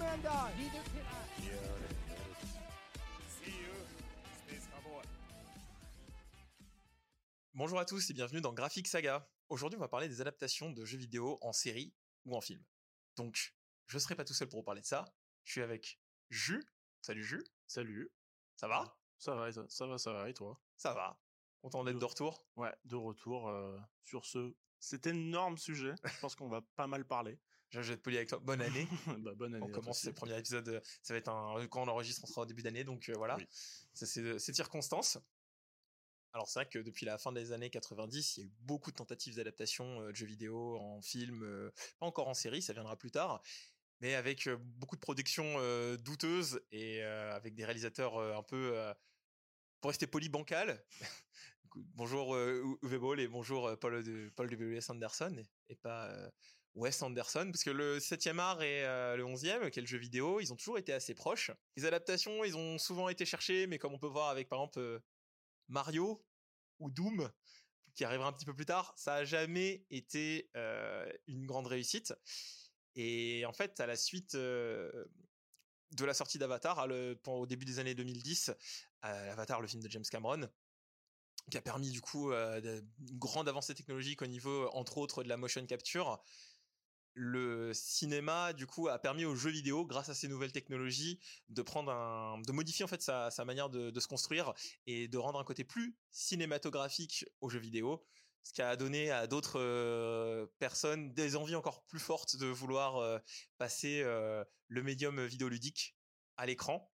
let Spider-Man die! Neither can I. Yeah, See you, Space Cowboy. Bonjour à tous et bienvenue dans Graphic Saga. Aujourd'hui, on va parler des adaptations de jeux vidéo en série ou en film. Donc, je serai pas tout seul pour vous parler de ça. Je suis avec Jus. Salut Jus. Salut. Ça va? Ça va, ça, ça va, ça va, et toi? Ça va. Content d'être de retour. Ouais, de retour euh, sur ce cet énorme sujet. Je pense qu'on va pas mal parler. Je vais être poli avec toi. Bonne année. bah, bonne année. on commence ce premier épisode. euh, Ça va être un. Quand on enregistre, on sera au début d'année. Donc euh, voilà. Oui. C'est c'est circonstance. Alors c'est vrai que depuis la fin des années 90, il y a eu beaucoup de tentatives d'adaptation euh, de jeux vidéo en film, euh, pas encore en série, ça viendra plus tard, mais avec euh, beaucoup de productions euh, douteuses et euh, avec des réalisateurs euh, un peu, euh, pour rester poli, bancal. bonjour euh, Uwe Boll et bonjour euh, Paul de Paul W.S. Anderson et, pas euh, Wes Anderson, parce que le 7e art et euh, le 11e, qui est le jeu vidéo, ils ont toujours été assez proches. Les adaptations, ils ont souvent été cherchés, mais comme on peut voir avec par exemple euh, Mario ou Doom, qui arrivera un petit peu plus tard, ça a jamais été euh, une grande réussite. Et en fait, à la suite de la sortie d'Avatar, au début des années 2010, euh, Avatar, le film de James Cameron, qui a permis du coup une grande avancée technologique au niveau, entre autres, de la motion capture. Le cinéma, du coup, a permis aux jeux vidéo, grâce à ces nouvelles technologies, de prendre un, de modifier en fait sa, manière de, de se construire et de rendre un côté plus cinématographique aux jeux vidéo, ce qui a donné à d'autres euh, personnes des envies encore plus fortes de vouloir euh, passer euh, le médium vidéoludique à l'écran.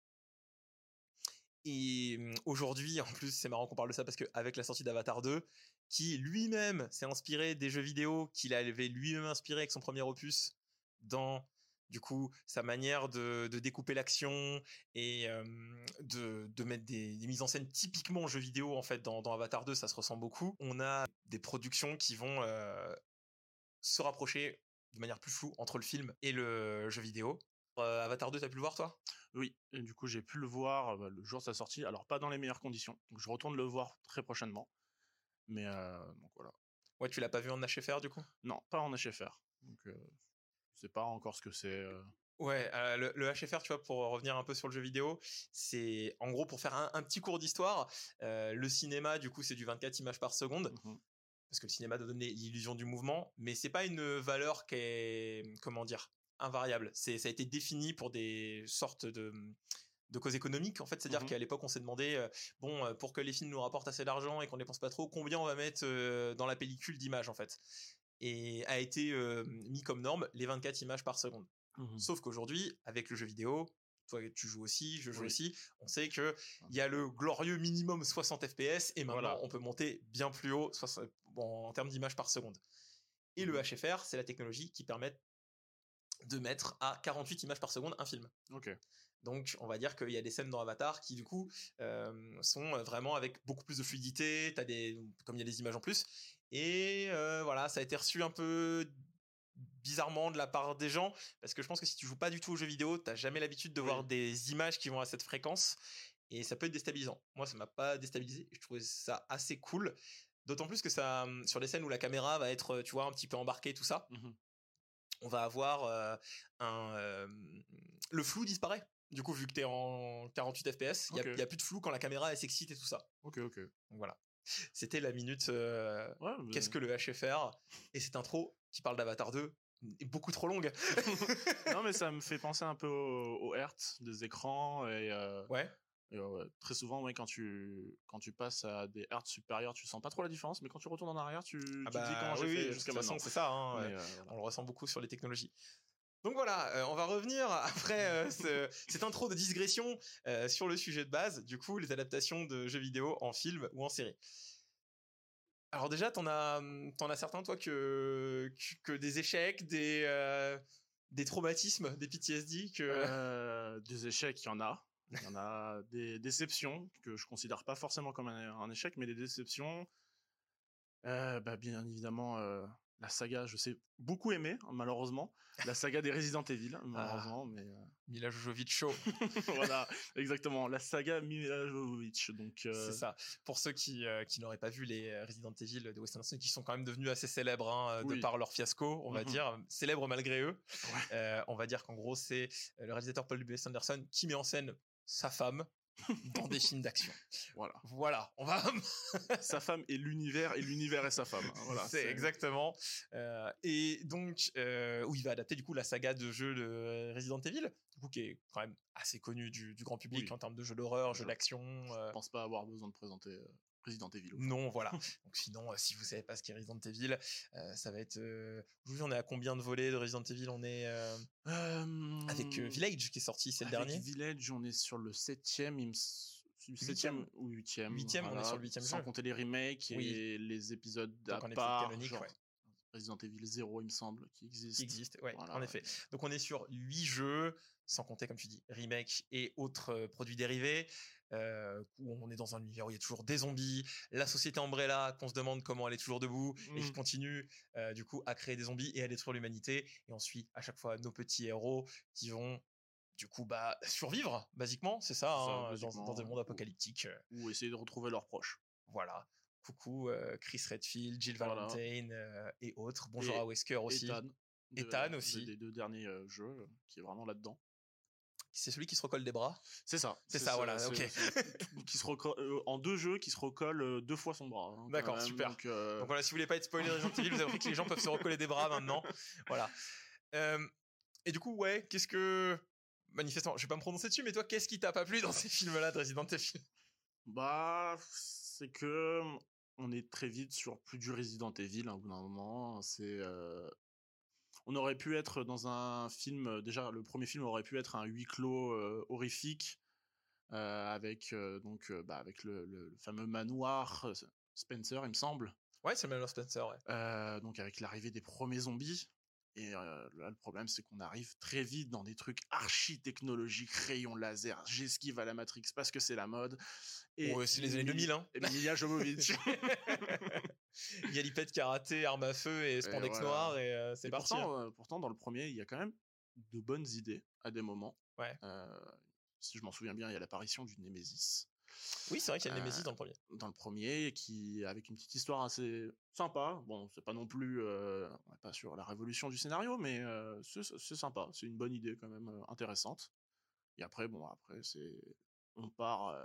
Et hum, aujourd'hui, en plus, c'est marrant qu'on parle de ça parce qu'avec la sortie d'Avatar 2, qui lui-même s'est inspiré des jeux vidéo qu'il avait lui-même inspiré avec son premier opus dans du coup sa manière de, découper l'action et de, mettre des, mises en scène typiquement jeux vidéo en fait dans, Avatar 2 ça se ressent beaucoup on a des productions qui vont euh, se rapprocher de manière plus floue entre le film et le jeu vidéo Euh, Avatar 2 t'as pu le voir toi? Oui, du coup, j'ai pu le voir euh, bah, le jour de sa sortie. Alors, pas dans les meilleures conditions. Je retourne le voir très prochainement. Mais, donc voilà. ouais tu l'as pas vu en HFR du coup? Non, pas en HFR. Donc, je sais pas encore ce que c'est. Ouais, euh, le, le HFR, tu vois, pour revenir un peu sur le jeu vidéo, c'est en gros pour faire un, un petit cours d'histoire. euh, le cinéma, du coup, c'est du 24 images par seconde, Mhm. parce que le cinéma donne l'illusion du mouvement, mais c'est pas une valeur qui est, comment dire, invariable. C'est, ça a été défini pour des sortes de de causes économiques en fait c'est à dire Mhm. qu'à l'époque on s'est demandé euh, bon euh, pour que les films nous rapportent assez d'argent et qu'on dépense pas trop combien on va mettre euh, dans la pellicule d'images en fait et a été euh, mis comme norme les 24 images par seconde Mhm. Sauf qu'aujourd'hui, avec le jeu vidéo, toi tu joues aussi, je joue Oui. aussi, on sait que il y a le glorieux minimum 60 FPS et maintenant Voilà. on peut monter bien plus haut 60 bon, en termes d'images par seconde. Et le. HFR, c'est la technologie qui permet de mettre à 48 images par seconde un film. Ok. Donc, on va dire qu'il y a des scènes dans Avatar qui, du coup, euh, sont vraiment avec beaucoup plus de fluidité. T'as des, comme il y a des images en plus. Et euh, voilà, ça a été reçu un peu bizarrement de la part des gens parce que je pense que si tu joues pas du tout aux jeux vidéo, t'as jamais l'habitude de Oui. voir des images qui vont à cette fréquence et ça peut être déstabilisant. Moi, ça m'a pas déstabilisé. Je trouvais ça assez cool. D'autant plus que ça, sur les scènes où la caméra va être, tu vois, un petit peu embarquée, tout ça, Mhm. on va avoir euh, un euh, le flou disparaît. Du coup, vu que t'es en 48 FPS, il Ok. y, a plus de flou quand la caméra elle s'excite et tout ça. Ok, ok. Donc voilà. C'était la minute. euh, Ouais, mais- Qu'est-ce que le HFR Et cette intro qui parle d'Avatar 2 est beaucoup trop longue. non, mais ça me fait penser un peu au, au hertz des écrans et, euh, ouais. et, ouais, très souvent, ouais, quand tu quand tu passes à des hertz supérieurs, tu sens pas trop la différence, mais quand tu retournes en arrière, tu, tu te dis comment Ah j'ai oui, fait oui, jusqu'à maintenant. c'est ça. hein, Mais, euh, voilà. On le ressent beaucoup sur les technologies. Donc voilà, euh, on va revenir après euh, ce- cette intro de digression euh, sur le sujet de base, du coup, les adaptations de jeux vidéo en film ou en série. Alors déjà, t'en as, t'en as certains, toi, que, des échecs, des, euh, des traumatismes, des PTSD, que... Des échecs, il y en a. Il y en a des déceptions que je considère pas forcément comme un, un échec, mais des déceptions. Bah, bien évidemment, la saga, je sais beaucoup aimer, hein, malheureusement. La saga des Resident Evil, malheureusement, mais euh, Mila Jovovich show. voilà, exactement. La saga Mila Jovovich. Donc, euh, C'est ça. Pour ceux qui, euh, qui n'auraient pas vu les euh, Resident Evil de Wes Anderson, qui sont quand même devenus assez célèbres hein, de Oui. par leur fiasco, on va Mhm. dire, célèbres malgré eux. Ouais. On va dire qu'en gros, c'est le réalisateur Paul W.S. Anderson qui met en scène sa femme dans des films d'action. voilà. Voilà, on va. sa femme et l'univers, et l'univers et sa femme. hein, Voilà, c'est exactement. Euh, et donc, euh, où il va adapter du coup la saga de jeux de Resident Evil, du coup qui est quand même assez connu du, du grand public Oui. en termes de jeux d'horreur, jeux Je- d'action. euh, Je pense pas avoir besoin de présenter euh, Resident Evil. Non, voilà. Donc sinon, euh, si vous savez pas ce qu'est Resident Evil, euh, ça va être. Euh... Aujourd'hui, on est à combien de volets de Resident Evil? On est euh, avec euh, Village qui est sorti, c'est le avec dernier. Village, on est sur le septième, il me septième ou huitième. Huitième, on est sur le huitième Sans jeu. compter les remakes Oui. et les épisodes à part, canonique, genre ouais. Resident Evil 0, il me semble, qui existe. Qui existe, ouais, Voilà, en ouais. effet. Donc on est sur huit jeux, sans compter, comme tu dis, remake et autres euh, produits dérivés. Euh, où on est dans un univers où il y a toujours des zombies, la société Umbrella qu'on se demande comment elle est toujours debout et qui Mm. continue euh, du coup à créer des zombies et à détruire l'humanité et on suit à chaque fois nos petits héros qui vont du coup bah survivre basiquement c'est ça, hein, dans, dans des mondes apocalyptiques euh, Ou essayer de retrouver leurs proches. voilà coucou euh, Chris Redfield Jill Voilà. Valentine euh, et autres bonjour Et- à Wesker aussi Ethan. Ethan de- aussi. Des deux derniers euh, jeux, qui est vraiment là-dedans. C'est celui qui se recolle des bras C'est ça. C'est ça, voilà, ok. qui se reco- euh, en deux jeux, qui se recolle euh, deux fois son bras. hein, D'accord, super. Donc, euh, Donc voilà, si vous voulez pas être spoilé Resident Evil, vous avez compris que les gens peuvent se recoller des bras maintenant. Voilà. Euh, et du coup, ouais, qu'est-ce que manifestement, je vais pas me prononcer dessus, mais toi, qu'est-ce qui t'a pas plu dans ces films-là de Resident Evil? Bah, c'est que on est très vite sur plus du Resident Evil hein, au bout d'un moment. C'est, euh, on aurait pu être dans un film. euh, Déjà, le premier film aurait pu être un huis clos euh, horrifique euh, avec donc bah, avec le, le- le fameux manoir Spencer, il me semble. Ouais, c'est le Manuel Spencer, ouais. Donc avec l'arrivée des premiers zombies. Et euh, là, le problème, c'est qu'on arrive très vite dans des trucs archi technologiques, rayons laser, j'esquive à la Matrix parce que c'est la mode. Et Ouais, c'est les années 2000, hein. Mila Jovovich. Galipette karaté, arme à feu et spandex voilà. noir et euh, c'est parti. hein. pourtant, euh, pourtant, dans le premier, il y a quand même de bonnes idées à des moments. Ouais. Euh, si je m'en souviens bien, il y a l'apparition du Nemesis Oui, c'est vrai qu'il y a le Nemesis dans le premier. dans le premier, qui avec une petite histoire assez sympa. Bon, c'est pas non plus, on pas sur la révolution du scénario, mais c'est sympa. C'est une bonne idée quand même intéressante. Et après, bon, après c'est, on part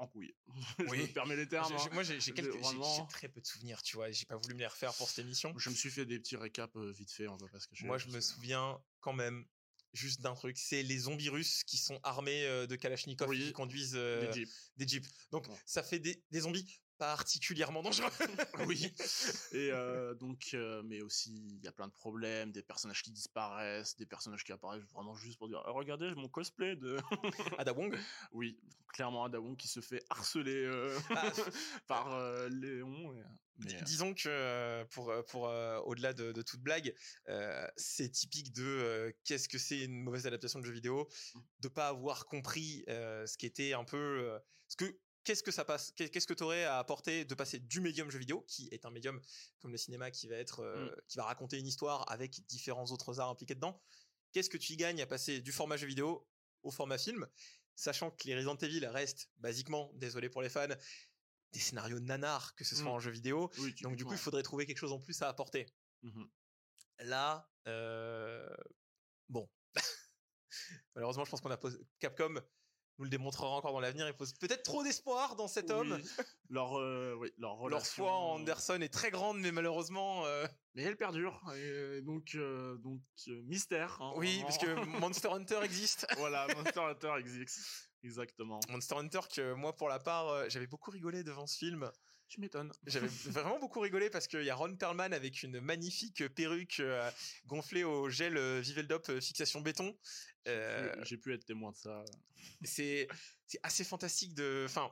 en couille. je Oui. me permets les termes. Hein. Moi, j'ai vraiment- très peu de souvenirs, tu vois. J'ai pas voulu me les refaire pour cette émission. Je me suis fait des petits récaps euh, vite fait, on va pas se cacher. Moi, je me souviens quand même juste d'un truc, c'est les zombies russes qui sont armés euh, de Kalachnikov et Oui, qui conduisent euh, Des jeeps. des jeeps. Donc, ça fait des, des zombies particulièrement dangereux. oui. Et euh, donc, euh, mais aussi, il y a plein de problèmes, des personnages qui disparaissent, des personnages qui apparaissent vraiment juste pour dire, Ah, regardez mon cosplay de. Ada Wong? oui, clairement Ada Wong qui se fait harceler euh, Ah. par Léon. et- mais, Disons que pour pour au-delà de, de toute blague, c'est typique de qu'est-ce que c'est une mauvaise adaptation de jeu vidéo, Mm. de pas avoir compris ce qui était un peu ce que qu'est-ce que ça passe qu'est- qu'est-ce que tu aurais à apporter de passer du médium jeu vidéo qui est un médium comme le cinéma qui va être euh, Mm. qui va raconter une histoire avec différents autres arts impliqués dedans qu'est-ce que tu y gagnes à passer du format jeu vidéo au format film sachant que les Resident Evil restent basiquement désolé pour les fans des scénarios nanars que ce soit Mm. en jeu vidéo oui, donc du coup, il faudrait trouver quelque chose en plus à apporter. Mhm. Là, euh, bon, malheureusement, je pense qu'on a posé... Capcom nous le démontrera encore dans l'avenir. Il pose peut-être trop d'espoir dans cet homme. Leur, euh, oui, leur, Leur foi en Anderson est très grande, mais malheureusement, euh, Mais elle perdure. Et donc, euh, donc euh, mystère. hein, oui, vraiment. parce que Monster Hunter existe. voilà, Monster Hunter existe. Exactement. Monster Hunter que moi, pour la part, j'avais beaucoup rigolé devant ce film. Tu m'étonnes. J'avais vraiment beaucoup rigolé parce qu'il y a Ron Perlman avec une magnifique perruque euh, gonflée au gel euh, Viveldop euh, fixation béton. Euh, J'ai pu être témoin de ça. c'est c'est assez fantastique de enfin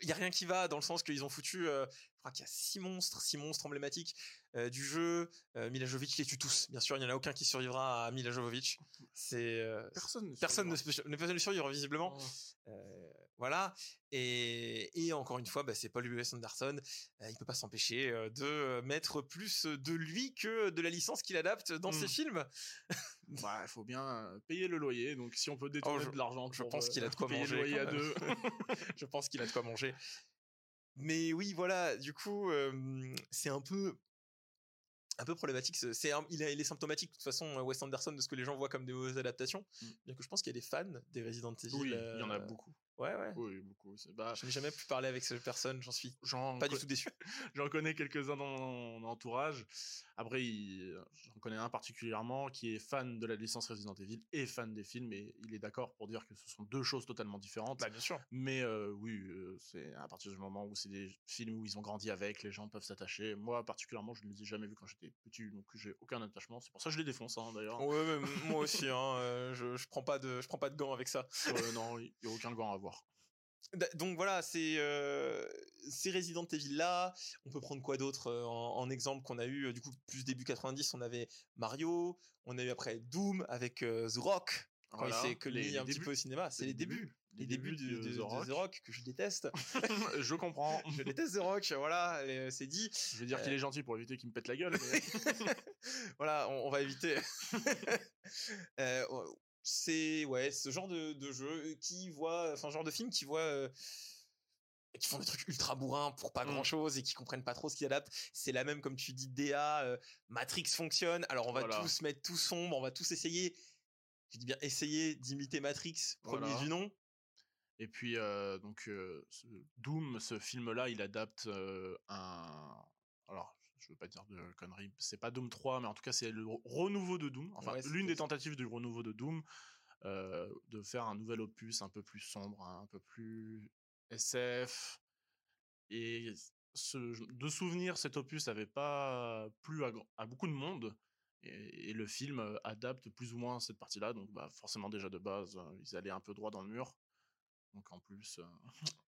il y a rien qui va dans le sens qu'ils ont foutu euh, crois qu'il y a six monstres, six monstres emblématiques euh, du jeu. Euh, Mila Jovovich les tue tous. Bien sûr, il n'y en a aucun qui survivra à Mila Jovovich. C'est euh, Personne. ne personne ne, survivra. ne le survivre visiblement. Oh. Euh, voilà. Et, et encore une fois, bah, c'est Paul W.S. Anderson. Il peut pas s'empêcher de mettre plus de lui que de la licence qu'il adapte dans ses Mm. films. Bah, il faut bien payer le loyer. Donc, si on peut détourner Oh, je- de l'argent, je pense qu'il a de quoi manger, je pense qu'il a de quoi manger. Mais oui, voilà, du coup, euh, c'est un peu un peu problématique. ce- C'est il, est symptomatique de toute façon, euh, Wes Anderson, de ce que les gens voient comme des mauvaises adaptations. Mm. Bien que je pense qu'il y a des fans des Resident Evil. Oui, il y en a euh, beaucoup. Ouais, ouais. Oui, beaucoup. Bah, Je n'ai jamais pu parler avec cette personne, j'en suis pas du tout déçu. J'en connais quelques-uns dans mon entourage. Après, il- j'en connais un particulièrement qui est fan de la licence Resident Evil et fan des films, et il est d'accord pour dire que ce sont deux choses totalement différentes. Bah, bien sûr. Mais euh, oui, euh, c'est à partir du moment où c'est des films où ils ont grandi avec, les gens peuvent s'attacher. Moi, particulièrement, je ne les ai jamais vus quand j'étais petit, donc j'ai aucun attachement. C'est pour ça que je les défonce, hein, d'ailleurs. Ouais, moi aussi, hein, euh, je, je prends pas de, je prends pas de gants avec ça. Euh, non, il n'y a aucun gant à voir. Donc voilà, c'est euh, ces Resident Evil là. On peut prendre quoi d'autre euh, en, en exemple qu'on a eu euh, du coup plus début 90, on avait Mario, on a eu après Doom avec euh, The Rock quand Voilà, il s'est connu les- un petit peu au cinéma. C'est les, débuts, les débuts, de de, de- The de Rock. The Rock que je déteste. je comprends. je déteste The Rock, voilà, c'est dit. Je vais dire qu'il est gentil pour éviter qu'il me pète la gueule. mais- voilà, on, on va éviter. Euh, c'est ouais, ce genre de, de jeu qui voit, enfin genre de film qui voit, euh, qui font des trucs ultra bourrins pour pas Mm. grand chose et qui comprennent pas trop ce qu'ils adaptent. C'est la même comme tu dis DA, euh, Matrix fonctionne. Alors on va Voilà. tous mettre tout sombre, on va tous essayer. Je dis bien essayer d'imiter Matrix, premier Voilà. du nom. Et puis, euh, donc, ce Doom, ce film-là, il adapte un. Alors, je veux pas dire de conneries, c'est pas Doom 3, mais en tout cas, c'est le re- renouveau de Doom. Enfin, Ouais, l'une des tentatives du renouveau de Doom, euh, de faire un nouvel opus un peu plus sombre, hein, un peu plus SF. Et ce, de souvenir, cet opus n'avait pas plu à, beaucoup de monde. Et, et le film euh, adapte plus ou moins cette partie-là. Donc, bah, forcément, déjà de base, euh, ils allaient un peu droit dans le mur. Donc, en plus. euh,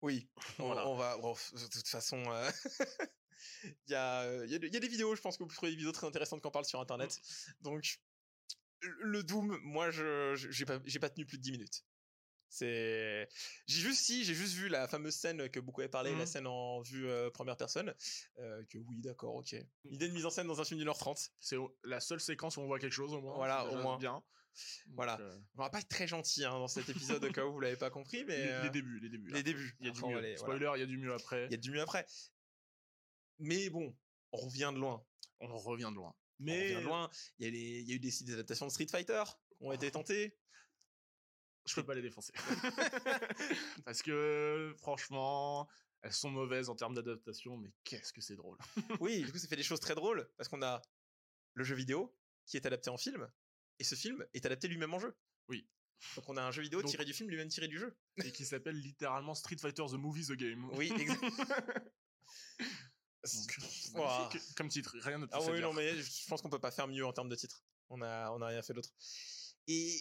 Oui, on, va. bon, de toute façon, euh, il y, a, euh, il y, a, il y a des vidéos. Je pense que vous trouvez des vidéos très intéressantes qu'on parle sur Internet. Donc, le Doom, moi, je j'ai pas, j'ai pas tenu plus de 10 minutes. C'est, j'ai juste si, j'ai juste vu la fameuse scène que beaucoup avaient parlé, la Mhm. scène en vue euh, première personne. euh, que oui, d'accord, ok. Idée de mise en scène dans un film d'une heure trente. C'est la seule séquence où on voit quelque chose au moins. Voilà, au moins. Bien. Voilà. Euh, On va pas être très gentil hein, dans cet épisode au cas où vous l'avez pas compris, mais les, les débuts, les débuts. les débuts. Il y a du on mieux. Spoiler, il y a du mieux après. Il y a du mieux après. Mais bon, on revient de loin. On revient de loin. on Mais revient de loin. Il y, a les- il y a eu des, des adaptations de Street Fighter qui ont été tentées. je peux pas les défoncer. Parce que, franchement, elles sont mauvaises en termes d'adaptation, mais qu'est-ce que c'est drôle. Oui, du coup, ça fait des choses très drôles parce qu'on a le jeu vidéo qui est adapté en film et ce film est adapté lui-même en jeu. Oui. Donc on a un jeu vidéo Donc- tiré du film lui-même tiré du jeu. Et qui s'appelle littéralement Street Fighter The Movie The Game. Oui, exact. Donc, Ouah. magnifique comme titre, rien de plus Ah oui, dire. non, mais je pense qu'on peut pas faire mieux en termes de titre. On a, on a rien fait d'autre. Et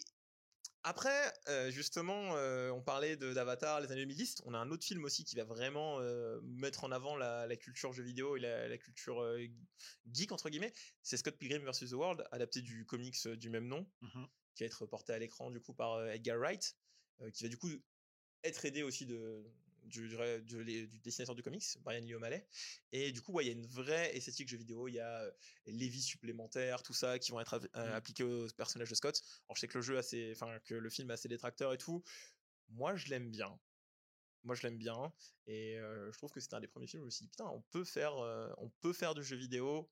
après, euh, justement, euh, on parlait de- d'Avatar, les années 2010. On a un autre film aussi qui va vraiment euh, mettre en avant la, la culture jeu vidéo et la, la culture euh, geek, entre guillemets. C'est Scott Pilgrim vs. The World, adapté du comics euh, du même nom, Mhm. qui va être porté à l'écran du coup par euh, Edgar Wright, euh, qui va du coup être aidé aussi de, du, du, ré- du- les- du dessinateur du comics, Brian Lee O'Malley. Et du coup, ouais, il y a une vraie esthétique jeu vidéo. Il y a euh, les vies supplémentaires, tout ça, qui vont être euh, Mm. appliqués au personnage de Scott. Alors, je sais que le jeu a ses, enfin, que le film a ses détracteurs et tout. Moi, je l'aime bien. Moi, je l'aime bien. Et euh, je trouve que c'était un des premiers films où je me suis dit, putain, on peut faire, euh, on peut faire du jeu vidéo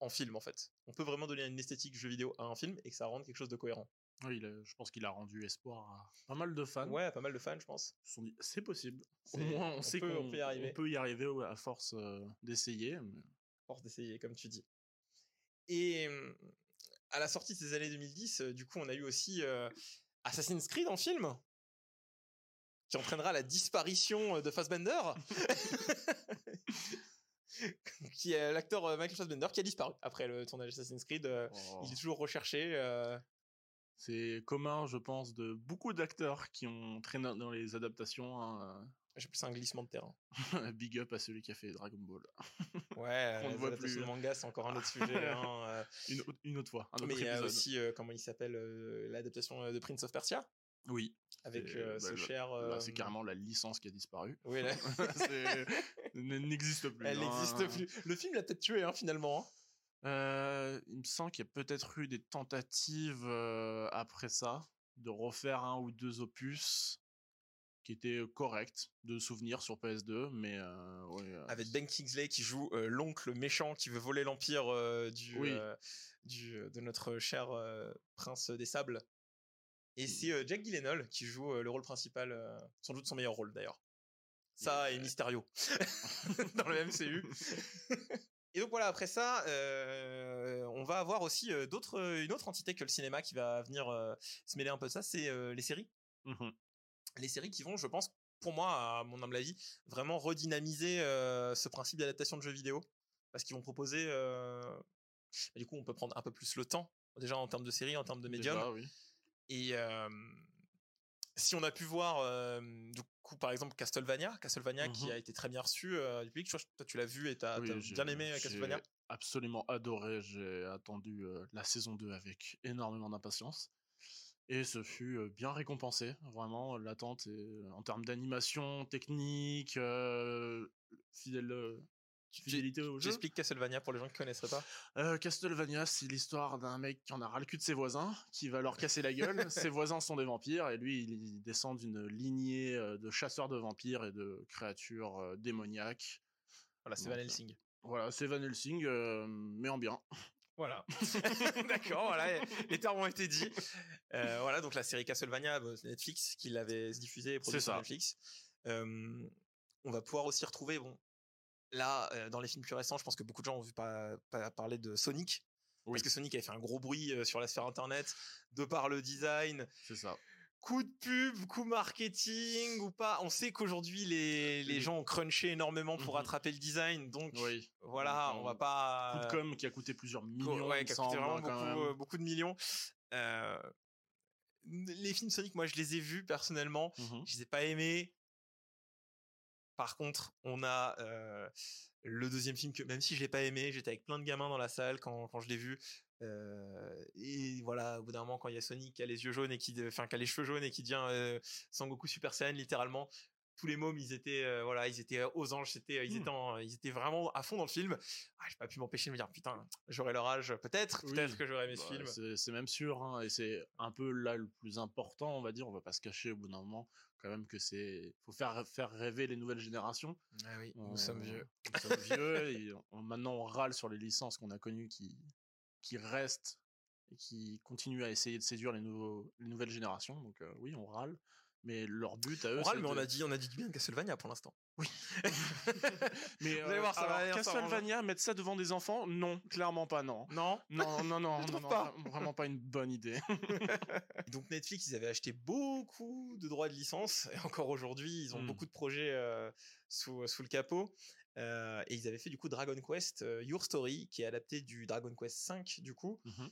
en film, en fait. On peut vraiment donner une esthétique jeu vidéo à un film et que ça rende quelque chose de cohérent. Oui, il a- je pense qu'il a rendu espoir à pas mal de fans. Ouais, pas mal de fans, je pense. Ils se sont dit, c'est possible. Au moins, on, on sait qu'on on peut y arriver. on peut y arriver à force euh, d'essayer. mais- force d'essayer, comme tu dis. Et euh, à la sortie de ces années 2010, euh, du coup, on a eu aussi euh, Assassin's Creed en film, qui entraînera la disparition de Fassbender, qui est l'acteur Michael Fassbender, qui a disparu après le tournage d'Assassin's Creed. Oh. Il est toujours recherché. euh, C'est commun, je pense, de beaucoup d'acteurs qui ont traîné dans les adaptations. hein, J'ai plus un glissement de terrain. Big up à celui qui a fait Dragon Ball. Ouais, Qu'on ne euh, voit plus. de manga, c'est encore un autre sujet. hein, euh, Une, autre- une autre fois. Un autre mais il y a aussi, euh, comment il s'appelle, euh, l'adaptation euh, de Prince of Persia, Oui. avec euh, bah, ce cher... Euh, c'est carrément la licence qui a disparu. Oui, là, N'existe plus. elle hein. n'existe plus. Le film l'a peut-être tué, hein, finalement. Euh, il me semble qu'il y a peut-être eu des tentatives euh, après ça de refaire un ou deux opus qui étaient corrects de souvenirs sur PS2, mais euh, ouais, euh, Avec Ben Kingsley qui joue euh, l'oncle méchant qui veut voler l'empire euh, du, Oui. euh, du de notre cher euh, prince des sables. Et c'est euh, Jack Gyllenhaal qui joue euh, le rôle principal, euh, sans doute son meilleur rôle d'ailleurs. Ça et Ouais. Mysterio dans le MCU. et donc voilà, après ça, euh, on va avoir aussi euh, d'autres, une autre entité que le cinéma qui va venir euh, se mêler un peu de ça, c'est euh, les séries. mhm. les séries qui vont, je pense, pour moi, à mon humble avis, vraiment redynamiser euh, ce principe d'adaptation de jeux vidéo. Parce qu'ils vont proposer. euh, bah, du coup, on peut prendre un peu plus le temps, déjà en termes de séries, en termes de médium. Déjà, oui. Et euh, si on a pu voir, euh, du coup, par exemple, Castlevania, Castlevania qui Mhm. a été très bien reçu euh, du public, je crois que toi tu l'as vu et t'as Oui, j'ai- bien aimé euh, Castlevania? absolument adoré. J'ai attendu euh, la saison 2 avec énormément d'impatience. Et ce fut bien récompensé. Vraiment, l'attente en termes d'animation, technique, fidèle, fidélité au jeu. J'explique Castlevania pour les gens qui connaisseraient pas. Euh, Castlevania, c'est l'histoire d'un mec qui en a ras le cul de ses voisins, qui va leur casser la gueule. ses voisins sont des vampires et lui, il descend d'une lignée euh, de chasseurs de vampires et de créatures euh, démoniaques. Voilà, c'est Van Helsing. Voilà, c'est Van Helsing, euh, mais en bien. Voilà. D'accord, voilà, les termes ont été dits. Euh, voilà, donc la série Castlevania, bah, Netflix qui l'avait diffusée et produite sur. Netflix. Euh, on va pouvoir aussi retrouver, bon, là, euh, dans les films plus récents, je pense que beaucoup de gens ont vu pas, pas parler de Sonic. Oui. Parce que Sonic avait fait un gros bruit euh, sur la sphère internet, de par le design, C'est ça. coup de pub, coup marketing ou pas. On sait qu'aujourd'hui, les, les gens ont crunché énormément pour Mhm. attraper le design, donc Oui. voilà, Donc, on va un pas. Coup de com qui a coûté plusieurs millions. ouais, qui a coûté vraiment beaucoup, euh, de millions. Euh, les films Sonic, moi, je les ai vus personnellement. Mhm. Je les ai pas aimés. Par contre, on a le deuxième film que même si je l'ai pas aimé, j'étais avec plein de gamins dans la salle quand, quand je l'ai vu. Et voilà, au bout d'un moment, quand il y a Sonic qui a les yeux jaunes et qui, qui a les cheveux jaunes et qui devient Sangoku Super Saiyan littéralement, tous les mômes, ils étaient, euh, voilà, ils étaient aux anges, c'était, ils Hmm. étaient, en- ils étaient vraiment à fond dans le film. Ah, j'ai pas pu m'empêcher de me dire, putain, j'aurai leur âge, peut-être, Oui. peut-être que j'aurais aimé ce Bah, film. c'est- même sûr, hein, et c'est un peu là le plus important, on va dire. On va pas se cacher au bout d'un moment, quand même, que c'est. faut faire, faire rêver les nouvelles générations. Ah oui, On- nous sommes vieux. Nous sommes vieux, et on- maintenant on râle sur les licences qu'on a connues qui, qui restent et qui continuent à essayer de séduire les, nouveaux, les nouvelles générations. Donc euh, oui, on râle. Mais leur but à eux, c'est mais on a dit, on a dit du bien de Castlevania pour l'instant. Oui. Mais Vous allez voir, ça va alors, Castlevania, mettre ça devant des enfants, non, clairement pas, non. Non. Non, non, non, Je non, pas. vra- vraiment pas une bonne idée. Donc Netflix, ils avaient acheté beaucoup de droits de licence et encore aujourd'hui, ils ont Mm. beaucoup de projets euh, sous, sous le capot. Euh, et ils avaient fait du coup Dragon Quest euh, Your Story, qui est adapté du Dragon Quest 5 du coup, Mhm.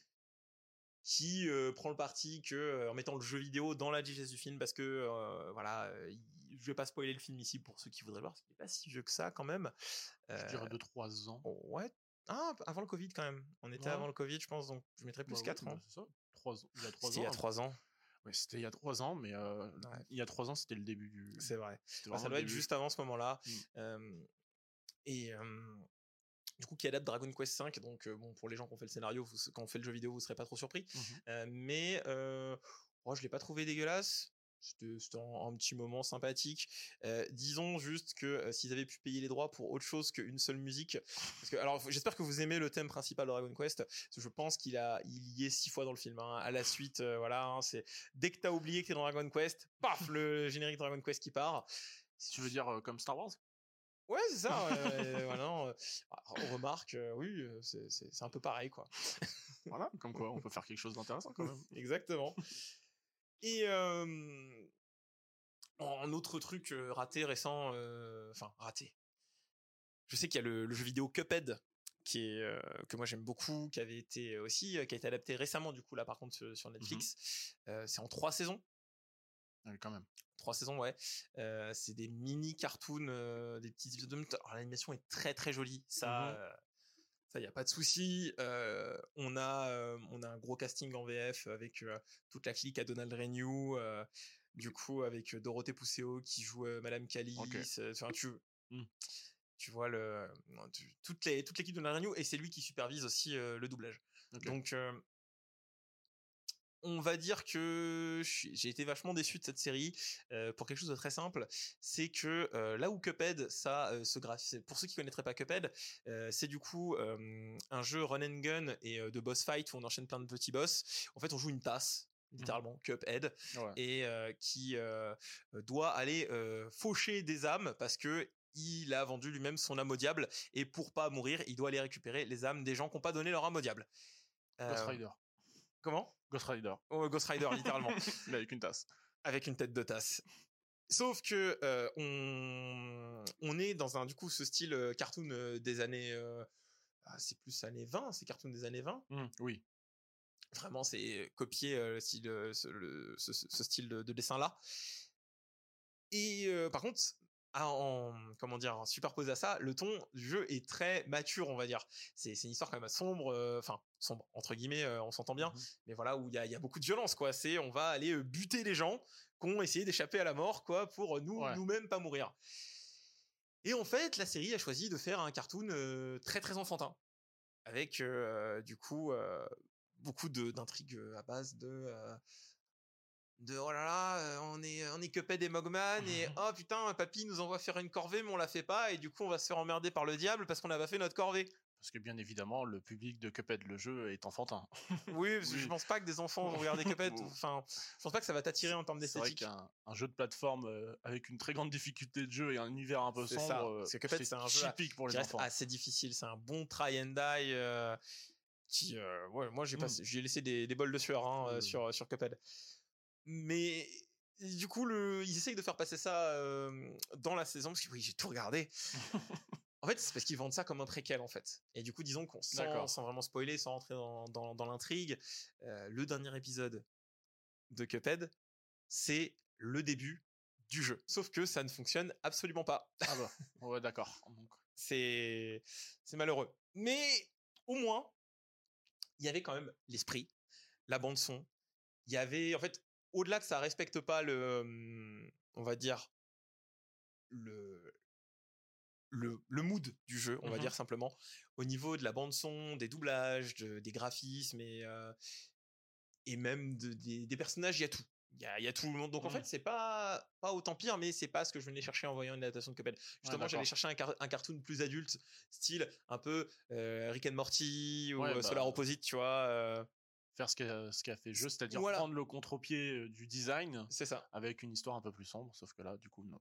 Qui euh, prend le parti que euh, en mettant le jeu vidéo dans la digeste du film, parce que euh, voilà, euh, je vais pas spoiler le film ici pour ceux qui voudraient le voir, parce qu'il est pas si vieux que ça quand même. Je Euh, dirais 2-3 ans. oh, ouais. Ah, avant le Covid quand même. On était Ouais. avant le Covid, je pense, donc je mettrais plus Bah oui, 4 bah ans. c'est ça. Trois ans. Il y a 3 C'était ans. il y a 3 ans, Ouais, c'était il y a 3 ans, mais euh, Ouais. il y a 3 ans, c'était le début du. c'est vrai. Bah, ça doit être juste avant ce moment-là. Mm. Euh, et euh, du coup, qui adapte Dragon Quest 5. Donc, euh, bon, pour les gens qui ont fait le scénario, vous, quand on fait le jeu vidéo, vous serez pas trop surpris. Mhm. Euh, mais euh, oh, je l'ai pas trouvé dégueulasse. C'était un, un petit moment sympathique. Euh, disons juste que euh, s'ils avaient pu payer les droits pour autre chose qu'une seule musique, parce que alors j'espère que vous aimez le thème principal de Dragon Quest. Parce que je pense qu'il a il y est six fois dans le film. hein. À la suite, euh, voilà, hein, c'est dès que t'as oublié que t'es dans Dragon Quest, paf, le générique Dragon Quest qui part. Tu veux dire comme Star Wars? Ouais, c'est ça. euh, voilà, euh, on remarque, euh, oui, euh, c'est- c'est c'est un peu pareil, quoi. Voilà, comme quoi on peut faire quelque chose d'intéressant quand même. Exactement. Et euh, en autre truc raté récent, enfin raté. Je sais qu'il y a le, le jeu vidéo Cuphead qui est euh, que moi j'aime beaucoup, qui avait été aussi euh, qui a été adapté récemment du coup là par contre sur, sur Netflix. Euh, c'est en trois saisons. Ouais, quand même. Trois saisons, ouais. Euh, c'est des mini cartoons, euh, des petits épisodes de minutes. Alors l'animation est très très jolie. Ça, Mhm. euh, ça y a pas de souci. Euh, on a, euh, on a un gros casting en VF avec euh, toute la clique à Donald Renew. du coup, avec Dorothée Pousseau qui joue Madame Calice. Enfin, tu, Mm. tu vois le, tu- toute les, toute l'équipe de Donald Renew et c'est lui qui supervise aussi le doublage. Donc, on va dire que j'ai été vachement déçu de cette série euh, pour quelque chose de très simple. C'est que euh, là où Cuphead, ça euh, se graph... Pour ceux qui connaîtraient pas Cuphead, euh, c'est du coup un jeu run and gun et de boss fight où on enchaîne plein de petits boss. En fait, on joue une tasse littéralement Cuphead Ouais. et qui doit aller faucher des âmes parce que il a vendu lui-même son âme au diable et pour pas mourir, il doit aller récupérer les âmes des gens qui n'ont pas donné leur âme au diable. Ghost Rider. Comment? Ghost Rider. Oh, Ghost Rider, littéralement, Mais avec une tasse. avec une tête de tasse. Sauf que euh, on, on est dans un du coup ce style euh, cartoon euh, des années, euh, ah, c'est plus années 20, c'est cartoon des années 20. Hmm, oui. Vraiment, c'est copier euh, le style, ce, le- ce- ce- ce style de, de dessin là. Et par contre, à- en comment dire, en superposé à ça, le ton du jeu est très mature, on va dire. C'est c'est une histoire quand même sombre, enfin sombre entre guillemets, euh, on s'entend bien. Mhm. Mais voilà où il y a, il y a beaucoup de violence, quoi. C'est on va aller euh, buter les gens qui ont essayé d'échapper à la mort, quoi, pour nous Ouais. nous-mêmes pas mourir. Et en fait, la série a choisi de faire un cartoon euh, très très enfantin, avec euh, du coup euh, beaucoup d'intrigues euh, à base de euh, de oh là là, euh, on est on est Cuphead et Mogman et oh putain, papy nous envoie faire une corvée mais on la fait pas et du coup on va se faire emmerder par le diable parce qu'on n'a pas fait notre corvée. Parce que bien évidemment, le public de Cuphead, le jeu, est enfantin. Oui, parce que Oui. je pense pas que des enfants vont regarder Cuphead. Enfin, je pense pas que ça va t'attirer en termes C'est vrai d'esthétique. qu'un un jeu de plateforme euh, avec une très grande difficulté de jeu et un univers un peu C'est sombre, ça. euh, c'est un jeu typique pour les enfants. assez difficile. C'est un bon try and die. euh, qui, euh, ouais, moi j'ai Mm. j'ai laissé des, des bols de sueur hein, euh, Mm. sur sur Cuphead. Mais du coup, le, ils essayent de faire passer ça euh, dans la saison parce que oui, j'ai tout regardé. en fait, c'est parce qu'ils vendent ça comme un préquel en fait. Et du coup, disons qu'on sans, sans vraiment spoiler, sans rentrer dans, dans, dans l'intrigue, euh, le dernier épisode de Cuphead, c'est le début du jeu. Sauf que ça ne fonctionne absolument pas Ah bah, ouais, d'accord. C'est malheureux. Mais au moins, il y avait quand même l'esprit, la bande son. Il y avait en fait au-delà que ça respecte pas le hum, on va dire le le, le mood du jeu, on va Mhm. dire simplement, au niveau de la bande son, des doublages, de- des graphismes et euh, et même de- des, des personnages, il y a tout. Il y a, y a tout le monde. Donc en fait, c'est pas pas autant pire, mais c'est pas ce que je venais chercher en voyant une adaptation de Cuphead. Justement, j'allais chercher un, car- un cartoon plus adulte, style un peu euh, Rick and Morty ou Ouais, euh, bah, Solar Opposite, tu vois. euh, faire ce qu'a ce qu'a fait jeu, c'est-à-dire Voilà. prendre le contre-pied du design c'est ça. avec une histoire un peu plus sombre, sauf que là, du coup, non,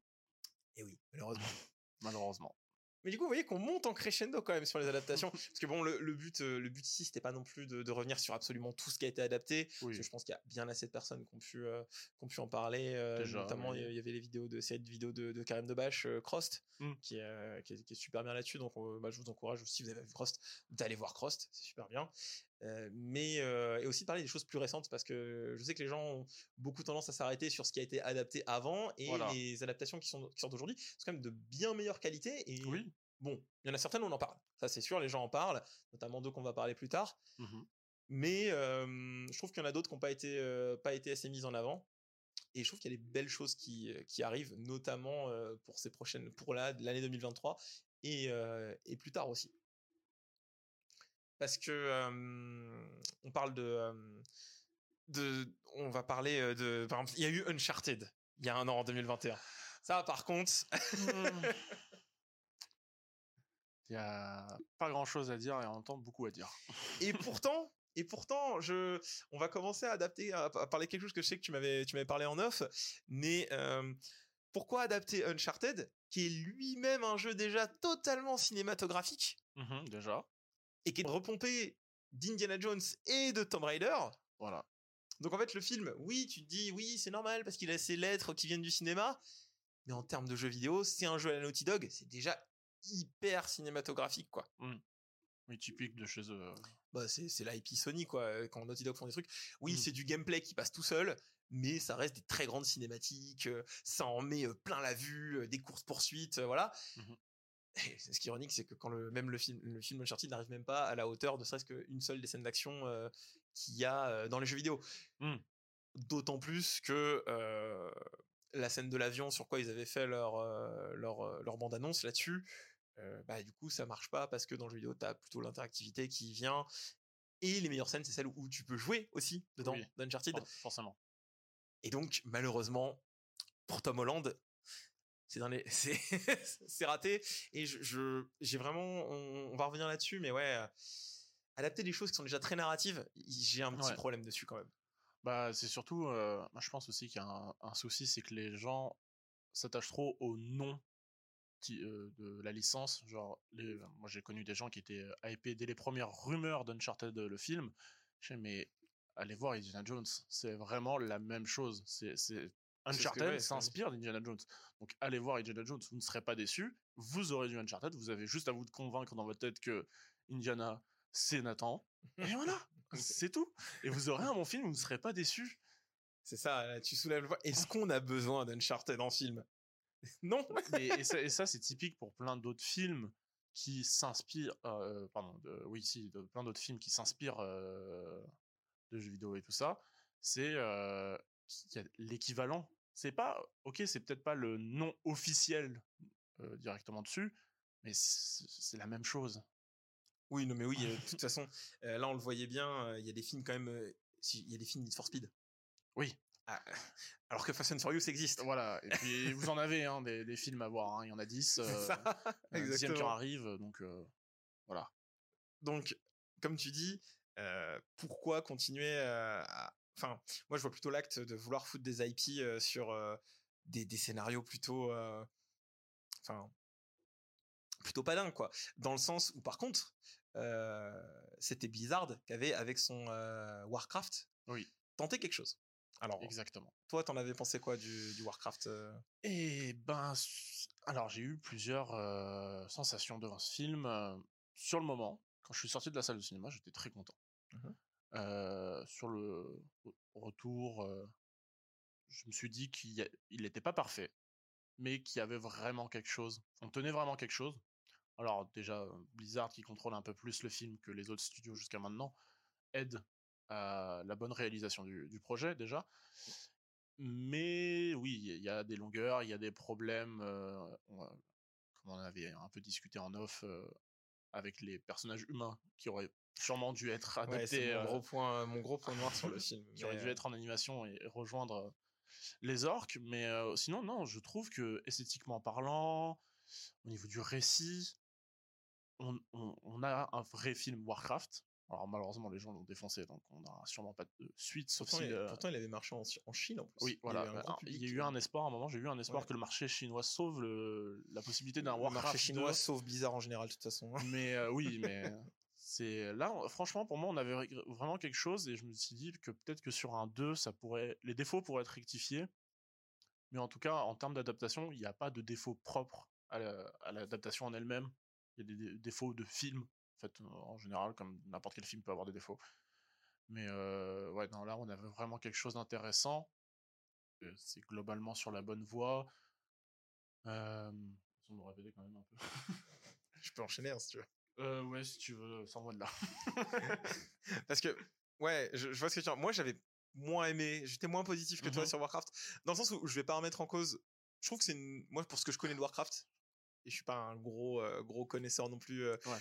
Et oui, malheureusement. malheureusement. Mais du coup, vous voyez qu'on monte en crescendo quand même sur les adaptations. Parce que bon, le, le but, euh, le but ici, c'était pas non plus de, de revenir sur absolument tout ce qui a été adapté. Oui. Parce que je pense qu'il y a bien assez de personnes qui ont pu, euh, qui ont pu en parler. euh, notamment, oui. il y avait les vidéos de de vidéos de, de Karim Debache, euh, Crost, Mm. qui, est, qui, est, qui est super bien là-dessus. Donc, bah, je vous encourage, si vous avez vu Crost, d'aller voir Crost. C'est super bien. Euh, mais euh, et aussi parler des choses plus récentes parce que je sais que les gens ont beaucoup tendance à s'arrêter sur ce qui a été adapté avant et Voilà. les adaptations qui, sont, qui sortent aujourd'hui c'est quand même de bien meilleure qualité et Oui. Bon, il y en a certaines, on en parle. Ça, c'est sûr, les gens en parlent, notamment deux qu'on va parler plus tard. Mhm. Mais euh, je trouve qu'il y en a d'autres qui n'ont pas été, pas été assez mises en avant. Et je trouve qu'il y a des belles choses qui, qui arrivent, notamment pour ces prochaines, pour la- l'année 2023 et, et plus tard aussi. Parce que euh, on parle de, de, on va parler de, par exemple, il y a eu Uncharted il y a un an en 2021. Ça, par contre, Il y a pas grand-chose à dire et en même temps beaucoup à dire. et pourtant, et pourtant, je, on va commencer à adapter, à, à parler quelque chose que je sais que tu m'avais, tu m'avais parlé en off. Mais euh, pourquoi adapter Uncharted, qui est lui-même un jeu déjà totalement cinématographique? Mhm, déjà, et qui est repompé d'Indiana Jones et de Tomb Raider voilà. Donc en fait, le film, oui, tu te dis, oui, c'est normal parce qu'il a ses lettres qui viennent du cinéma. Mais en termes de jeux vidéo, c'est un jeu à la Naughty Dog, c'est déjà hyper cinématographique, quoi. Oui, typique de chez eux. bah c'est c'est l'IP Sony quoi euh, quand Naughty Dog font des trucs oui Mm. c'est du gameplay qui passe tout seul mais ça reste des très grandes cinématiques, euh, ça en met euh, plein la vue, des courses poursuites, euh, voilà. Mhm. Ce qui est ironique, c'est que quand le, même le film, le film Uncharted n'arrive même pas à la hauteur de serait-ce qu'une seule des scènes d'action euh, qu'il y a euh, dans les jeux vidéo. Mm. D'autant plus que euh, la scène de l'avion sur quoi ils avaient fait leur, leur, leur bande-annonce là-dessus, bah, du coup, ça marche pas parce que dans le jeu vidéo, tu as plutôt l'interactivité qui vient. Et les meilleures scènes, c'est celles où tu peux jouer aussi dedans, Oui. d'Uncharted. For- forcément. Et donc, malheureusement, pour Tom Holland, c'est dans les, c'est, c'est raté. Et je, je- j'ai vraiment, on, on va revenir là-dessus, mais ouais, euh, adapter des choses qui sont déjà très narratives, j'ai un petit Ouais. problème dessus quand même. Bah, c'est surtout, euh, moi, je pense aussi qu'il y a un, un souci, c'est que les gens s'attachent trop au nom qui- euh, de la licence. Genre, les, moi, j'ai connu des gens qui étaient hypés dès les premières rumeurs d'Uncharted, le film. Je sais, mais allez voir Indiana Jones, c'est vraiment la même chose. C'est, c'est... Uncharted ouais, s'inspire d'Indiana Jones. Donc, allez voir Indiana Jones, vous ne serez pas déçus. Vous aurez du Uncharted, vous avez juste à vous de convaincre dans votre tête que Indiana, c'est Nathan. Et voilà, c'est tout. Et vous aurez un bon film, vous ne serez pas déçus. C'est ça, là, tu soulèves le point. Est-ce qu'on a besoin d'Uncharted en film? Non et, et ça, c'est typique pour plein d'autres films qui s'inspirent, euh, pardon, de- oui, si, de plein d'autres films qui s'inspirent euh, de jeux vidéo et tout ça. C'est euh, y a l'équivalent. C'est pas, ok, c'est peut-être pas le nom officiel euh, directement dessus, mais c'est la même chose. Oui, non, mais oui, de toute façon, là, on le voyait bien, il y a des films quand même, il y a des films Need for Speed. Oui. Ah, alors que Fast and Furious existe. Voilà. Et puis vous en avez hein, des, des films à voir. hein. Il y en a 10. C'est euh, ça, un dixième qui arrive, donc euh, voilà. Donc, comme tu dis, euh, pourquoi continuer à... Enfin, moi, je vois plutôt l'acte de vouloir foutre des IP sur des, des scénarios plutôt... Enfin, plutôt pas dingue, quoi. Dans le sens où, par contre, c'était Blizzard qui avait, avec son Warcraft, Oui. tenté quelque chose. Alors, Exactement. toi, t'en avais pensé quoi du, du Warcraft Et ben, alors j'ai eu plusieurs euh, sensations devant ce film. Sur le moment, quand je suis sorti de la salle de cinéma, j'étais très content. Mhm. Sur le retour, je me suis dit qu'il n'était pas parfait, mais qu'il y avait vraiment quelque chose. On tenait vraiment quelque chose. Alors déjà, Blizzard qui contrôle un peu plus le film que les autres studios jusqu'à maintenant aide à la bonne réalisation du, projet déjà. Mais oui, il y a des longueurs, il y a des problèmes, comme on avait un peu discuté en off avec les personnages humains qui auraient sûrement dû être Ouais, mon euh, gros point, mon gros point noir sur le film. qui auraient mais, dû euh, être en animation et rejoindre euh, les orques. Mais sinon, non, je trouve que esthétiquement parlant, au niveau du récit, on, on- on a un vrai film Warcraft. Alors malheureusement, les gens l'ont défoncé, donc on n'aura sûrement pas de suite, sauf Pourtant, si... il, euh, pourtant, il avait marché en, en Chine en plus. oui, Il y voilà. bah, Il y a eu un espoir, à un moment, j'ai eu un espoir Ouais. que le marché chinois sauve le- la possibilité d'un le Warcraft marché chinois 2. sauf Blizzard en général de toute façon. Mais euh, oui, mais c'est là, franchement, pour moi, on avait vraiment quelque chose et je me suis dit que peut-être que sur un 2, ça pourrait, les défauts pourraient être rectifiés. Mais en tout cas, en termes d'adaptation, il n'y a pas de défaut propre à la- à l'adaptation en elle-même. Il y a des, dé- défauts de film, en fait, en général, comme n'importe quel film peut avoir des défauts. Mais euh, là, on avait vraiment quelque chose d'intéressant. Euh, C'est globalement sur la bonne voie. Euh, répéter quand même un peu. Je peux enchaîner hein, si tu veux. Euh, ouais, si tu veux, sors-moi de là. Parce que, ouais, je, je vois ce que tu. Moi, j'avais moins aimé, j'étais moins positif que toi Mhm. sur Warcraft, dans le sens où je vais pas remettre en cause. Je trouve que c'est une. Moi, pour ce que je connais de Warcraft, et je suis pas un gros, euh, gros connaisseur non plus. euh, Ouais.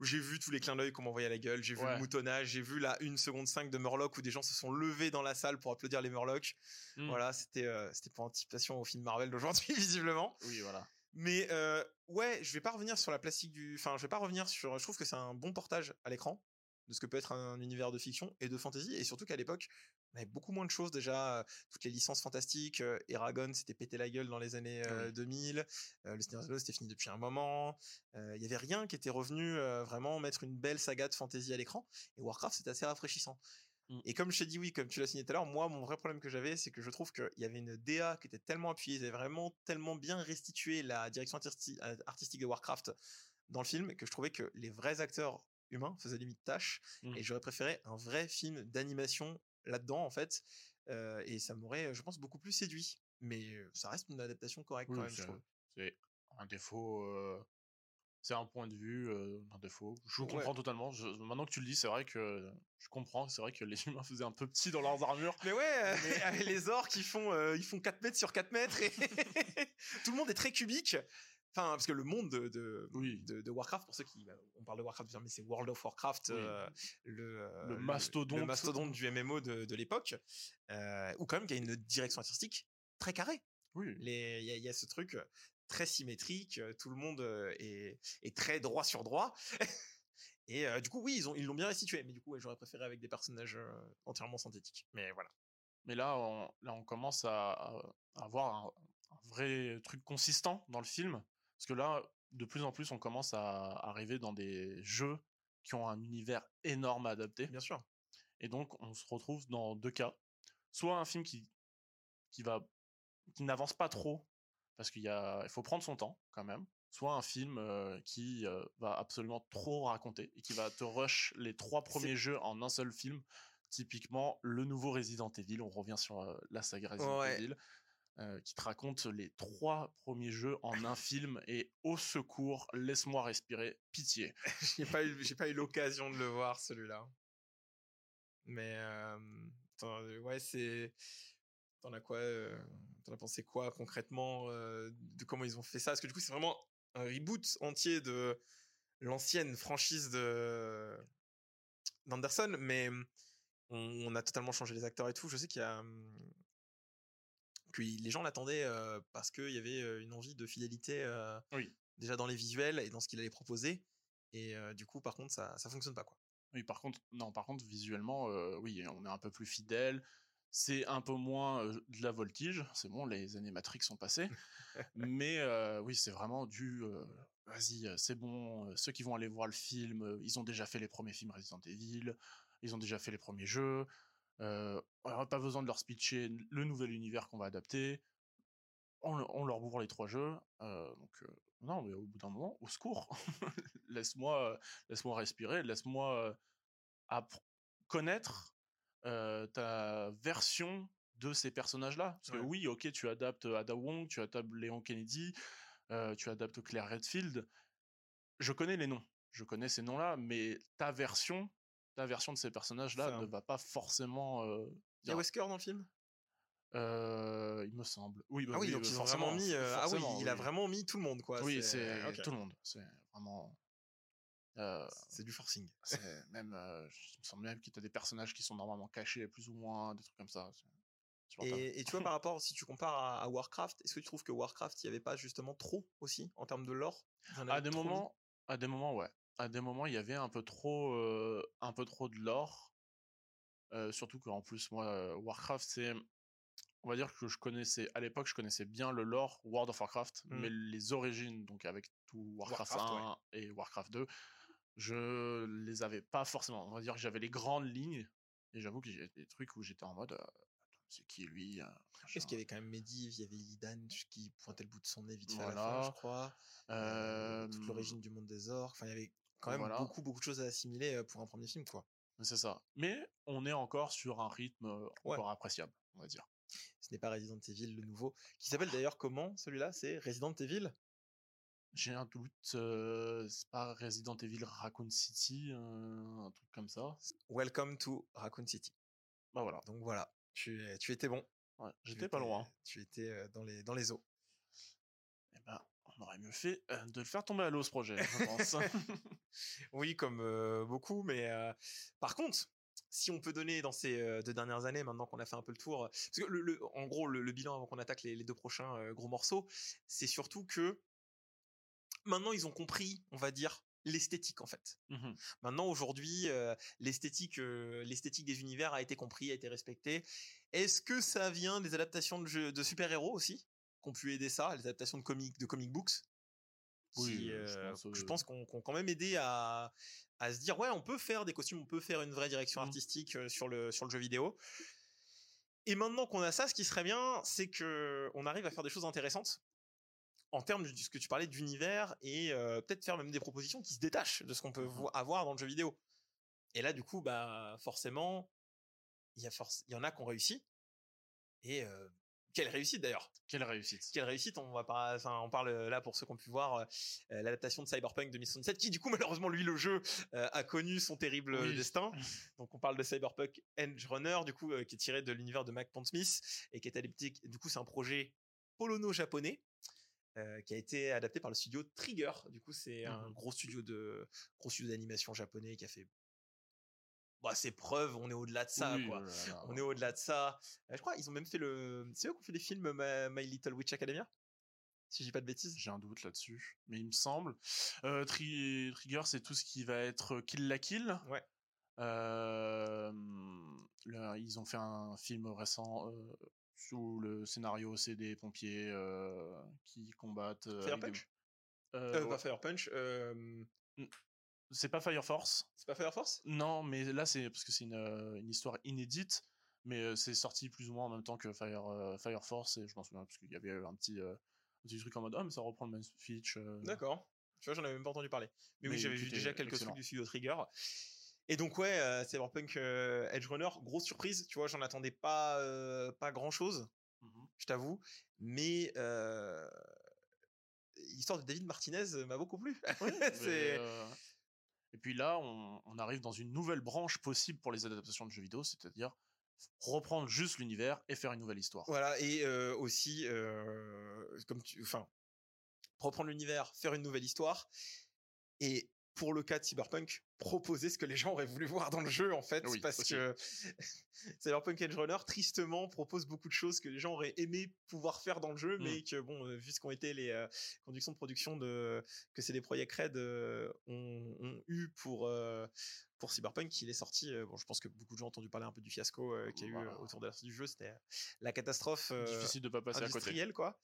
J'ai vu tous les clins d'œil qu'on m'envoyait à la gueule, j'ai vu Ouais. le moutonnage, j'ai vu la 1 seconde 5 de Murloc où des gens se sont levés dans la salle pour applaudir les Murlocs. Mm. Voilà, c'était euh, c'était pour anticipation au film Marvel d'aujourd'hui, visiblement. Oui, voilà. Mais euh, ouais, je vais pas revenir sur la plastique du. Enfin, je vais pas revenir sur. Je trouve que c'est un bon portage à l'écran de ce que peut être un univers de fiction et de fantasy, et surtout qu'à l'époque, on avait beaucoup moins de choses déjà. euh, Toutes les licences fantastiques, euh, Eragon s'était pété la gueule dans les années euh, Oui. 2000. euh, le Seigneur des Anneaux c'était fini depuis un moment. euh, Il y avait rien qui était revenu euh, vraiment mettre une belle saga de fantasy à l'écran. Et Warcraft c'était assez rafraîchissant. Mm. Et comme je t'ai dit oui, comme tu l'as signé tout à l'heure, moi mon vrai problème que j'avais, c'est que je trouve qu'il y avait une DA qui était tellement appuyée, ils avaient vraiment tellement bien restitué la direction artisti- euh, artistique de Warcraft dans le film que je trouvais que les vrais acteurs humains faisaient limite tâche Mm. et j'aurais préféré un vrai film d'animation là-dedans en fait euh, et ça m'aurait, je pense, beaucoup plus séduit. Mais euh, ça reste une adaptation correcte Oui, quand même, je c'est- trouve. C'est un défaut. euh, c'est un point de vue, euh, un défaut. Je Ouais. comprends totalement. Je- maintenant que tu le dis, c'est vrai que je comprends. C'est vrai que les humains faisaient un peu petits dans leurs armures. Mais ouais, les orques, ils font, euh, ils font 4 mètres sur 4 mètres et tout le monde est très cubique. Enfin, parce que le monde de, de, Oui. de, de Warcraft, pour ceux qui, bah, on parle de Warcraft, mais c'est World of Warcraft, Oui. euh, le, Le mastodonte. le mastodonte du MMO de, de l'époque, ou quand même qui a une direction artistique très carrée. Oui. Il y, a- il y a ce truc très symétrique, tout le monde est, est très droit sur droit. Et euh, du coup, oui, ils ont ils l'ont bien restitué. Mais du coup, ouais, j'aurais préféré avec des personnages euh, entièrement synthétiques. Mais voilà. Mais là, on, là, on commence à, à- à avoir un, un vrai truc consistant dans le film. Parce que là, de plus en plus, on commence à arriver dans des jeux qui ont un univers énorme à adapter. Bien sûr. Et donc, on se retrouve dans deux cas. Soit un film qui, qui va, qui n'avance pas trop, parce qu'il y a, il faut prendre son temps, quand même. Soit un film euh, qui euh, va absolument trop raconter et qui va te rush les trois premiers jeux en un seul film. Typiquement, le nouveau Resident Evil. On revient sur euh, la saga Resident Ouais. Evil. euh, qui te raconte les trois premiers jeux en un film et au secours, laisse-moi respirer, pitié. j'ai pas eu, j'ai pas eu l'occasion de le voir celui-là. Mais euh, attends, ouais, c'est. T'en as quoi euh, T'en as pensé quoi concrètement euh, de comment ils ont fait ça? Parce que du coup, c'est vraiment un reboot entier de l'ancienne franchise de d'Anderson, mais on, on a totalement changé les acteurs et tout. Je sais qu'il y a hum, que les gens l'attendaient euh, parce qu'il y avait une envie de fidélité euh, Oui. déjà dans les visuels et dans ce qu'il allait proposer. Et euh, du coup, par contre, ça, ça fonctionne pas, quoi. Oui, par contre, non, par contre, visuellement, oui, on est un peu plus fidèle. C'est un peu moins euh, de la voltige. C'est bon, les animatrix sont passés. Mais euh, oui, c'est vraiment du. Vas-y, c'est bon. Ceux qui vont aller voir le film, ils ont déjà fait les premiers films Resident Evil. Ils ont déjà fait les premiers jeux. Euh, on n'aura pas besoin de leur speecher le nouvel univers qu'on va adapter. On, le- on leur bourre les trois jeux. euh, donc, euh, non, mais au bout d'un moment, au secours. laisse-moi, laisse-moi respirer. Laisse-moi connaître ta version de ces personnages-là? Parce que oui, ok, tu adaptes Ada Wong, tu adaptes Léon Kennedy, euh, tu adaptes Claire Redfield. Je connais les noms, je connais ces noms-là, mais ta version, ta version de ces personnages-là ne va pas forcément. euh, Il y a Wesker dans le film? Euh, il me semble. Oui, bah Ah oui, oui, donc euh, ils ont forcément, vraiment mis. euh, ah oui, il a vraiment mis tout le monde, quoi. Oui, c'est tout le monde. C'est vraiment. Euh, C'est du forcing. même, euh, il me semble même qu'il y a des personnages qui sont normalement cachés, plus ou moins, des trucs comme ça. Et, et tu vois, par rapport, si tu compares à, à Warcraft, est-ce que tu trouves que Warcraft, il n'y avait pas justement trop aussi en termes de lore? À des mis moments, à des moments, ouais. À des moments, il y avait un peu trop, euh, un peu trop de lore. Surtout qu'en plus, moi, Warcraft, c'est, on va dire que je connaissais, à l'époque, je connaissais bien le lore World of Warcraft, Mm. mais les origines, donc avec tout Warcraft, Warcraft, 1 et Warcraft 2, je les avais pas forcément. On va dire que j'avais les grandes lignes, et j'avoue y a des trucs où j'étais en mode, euh, c'est qui lui Est-ce qu'il y avait quand même Medivh, il y avait Illidan qui pointait le bout de son nez vite fait à la Voilà. fin, je crois. Euh, toute l'origine du monde des orques. Enfin, il y avait quand même voilà. beaucoup, beaucoup de choses à assimiler pour un premier film, quoi. C'est ça. Mais on est encore sur un rythme Ouais. encore appréciable, on va dire. Ce n'est pas Resident Evil, le nouveau. Qui s'appelle d'ailleurs comment, celui-là? C'est Resident Evil? J'ai un doute, euh, c'est pas Resident Evil Raccoon City, euh, un truc comme ça. Welcome to Raccoon City. Bah voilà, Donc voilà, tu, tu étais bon. Ouais, j'étais pas loin. Tu étais dans les, dans les eaux. Eh ben, on aurait mieux fait de le faire tomber à l'eau ce projet, je pense. Oui, comme euh, beaucoup, mais euh, par contre, si on peut donner dans ces euh, deux dernières années, maintenant qu'on a fait un peu le tour, parce que le, le- en gros, le, le bilan avant qu'on attaque les, les deux prochains gros morceaux, c'est surtout que maintenant ils ont compris, on va dire, l'esthétique en fait. Mhm. Maintenant, aujourd'hui, euh, l'esthétique, euh, l'esthétique des univers a été compris, a été respectée. Est-ce que ça vient des adaptations de, jeux, de super-héros aussi, qu'on pu aider ça, les adaptations de comics, de comic books? Oui, qui, euh, je euh, pense, je pense qu'on qu'on quand même aidé à, à se dire ouais on peut faire des costumes on peut faire une vraie direction Mhm. artistique sur le sur le jeu vidéo et maintenant qu'on a ça ce qui serait bien c'est que on arrive à faire des choses intéressantes en termes de ce que tu parlais d'univers et euh, peut-être faire même des propositions qui se détachent de ce qu'on peut vo- avoir dans le jeu vidéo et là du coup bah forcément il y y en a qui ont réussi Et euh, quelle réussite d'ailleurs Quelle réussite. Quelle réussite On va pas, enfin, on parle là pour ceux qui ont pu voir euh, l'adaptation de Cyberpunk 2077, qui du coup malheureusement lui le jeu euh, a connu son terrible Oui. destin. Donc on parle de Cyberpunk Edge Runner, du coup euh, qui est tiré de l'univers de Mac Pondsmith et qui est adapté. Du coup c'est un projet polono-japonais. Euh, qui a été adapté par le studio Trigger. Du coup, c'est un Mhm. gros studio de gros studio d'animation japonais qui a fait bah, ses preuves. On est au-delà de ça, Oui, quoi. là là. On est au-delà de ça. Euh, je crois ils ont même fait le. C'est eux qui ont fait les films My Little Witch Academia Si je dis pas de bêtises. J'ai un doute là-dessus, mais il me semble. Euh, Tri- Trigger, c'est tout ce qui va être Kill la Kill. Ouais. Euh, ils ont fait un film récent où le scénario c'est des pompiers euh, qui combattent. euh, Fire avec des- Punch? Euh, ouais. Pas Fire Punch. C'est pas Fire Force. C'est pas Fire Force? Non, mais là c'est parce que c'est une, une histoire inédite, mais c'est sorti plus ou moins en même temps que Fire Fire Force et je m'en souviens parce qu'il y avait un petit un petit truc en mode ah mais ça reprend le même speech. D'accord. Tu vois, j'en avais même pas entendu parler. Mais, oui, j'avais vu déjà quelques excellent. trucs du studio Trigger. Et donc ouais, euh, Cyberpunk euh, Edge Runner, grosse surprise. Tu vois, j'en attendais pas euh, pas grand chose, Mhm. je t'avoue. Mais euh, l'histoire de David Martinez m'a beaucoup plu. euh, Et puis là, on, on arrive dans une nouvelle branche possible pour les adaptations de jeux vidéo, c'est-à-dire reprendre juste l'univers et faire une nouvelle histoire. Voilà, et euh, aussi, euh, comme tu, enfin, reprendre l'univers, faire une nouvelle histoire, et pour le cas de Cyberpunk, proposer ce que les gens auraient voulu voir dans le jeu, en fait, Oui, parce aussi. que Cyberpunk Edge Runner, tristement, propose beaucoup de choses que les gens auraient aimé pouvoir faire dans le jeu, Mm. mais que, bon, euh, vu ce qu'ont été les euh, conditions de production de, que c'est des Project Red euh, ont, ont eu pour, euh, pour Cyberpunk, il est sorti, bon, je pense que beaucoup de gens ont entendu parler un peu du fiasco qu'il y a eu Voilà. euh, autour de la sortie du jeu, c'était la catastrophe. Difficile de pas passer à côté. quoi.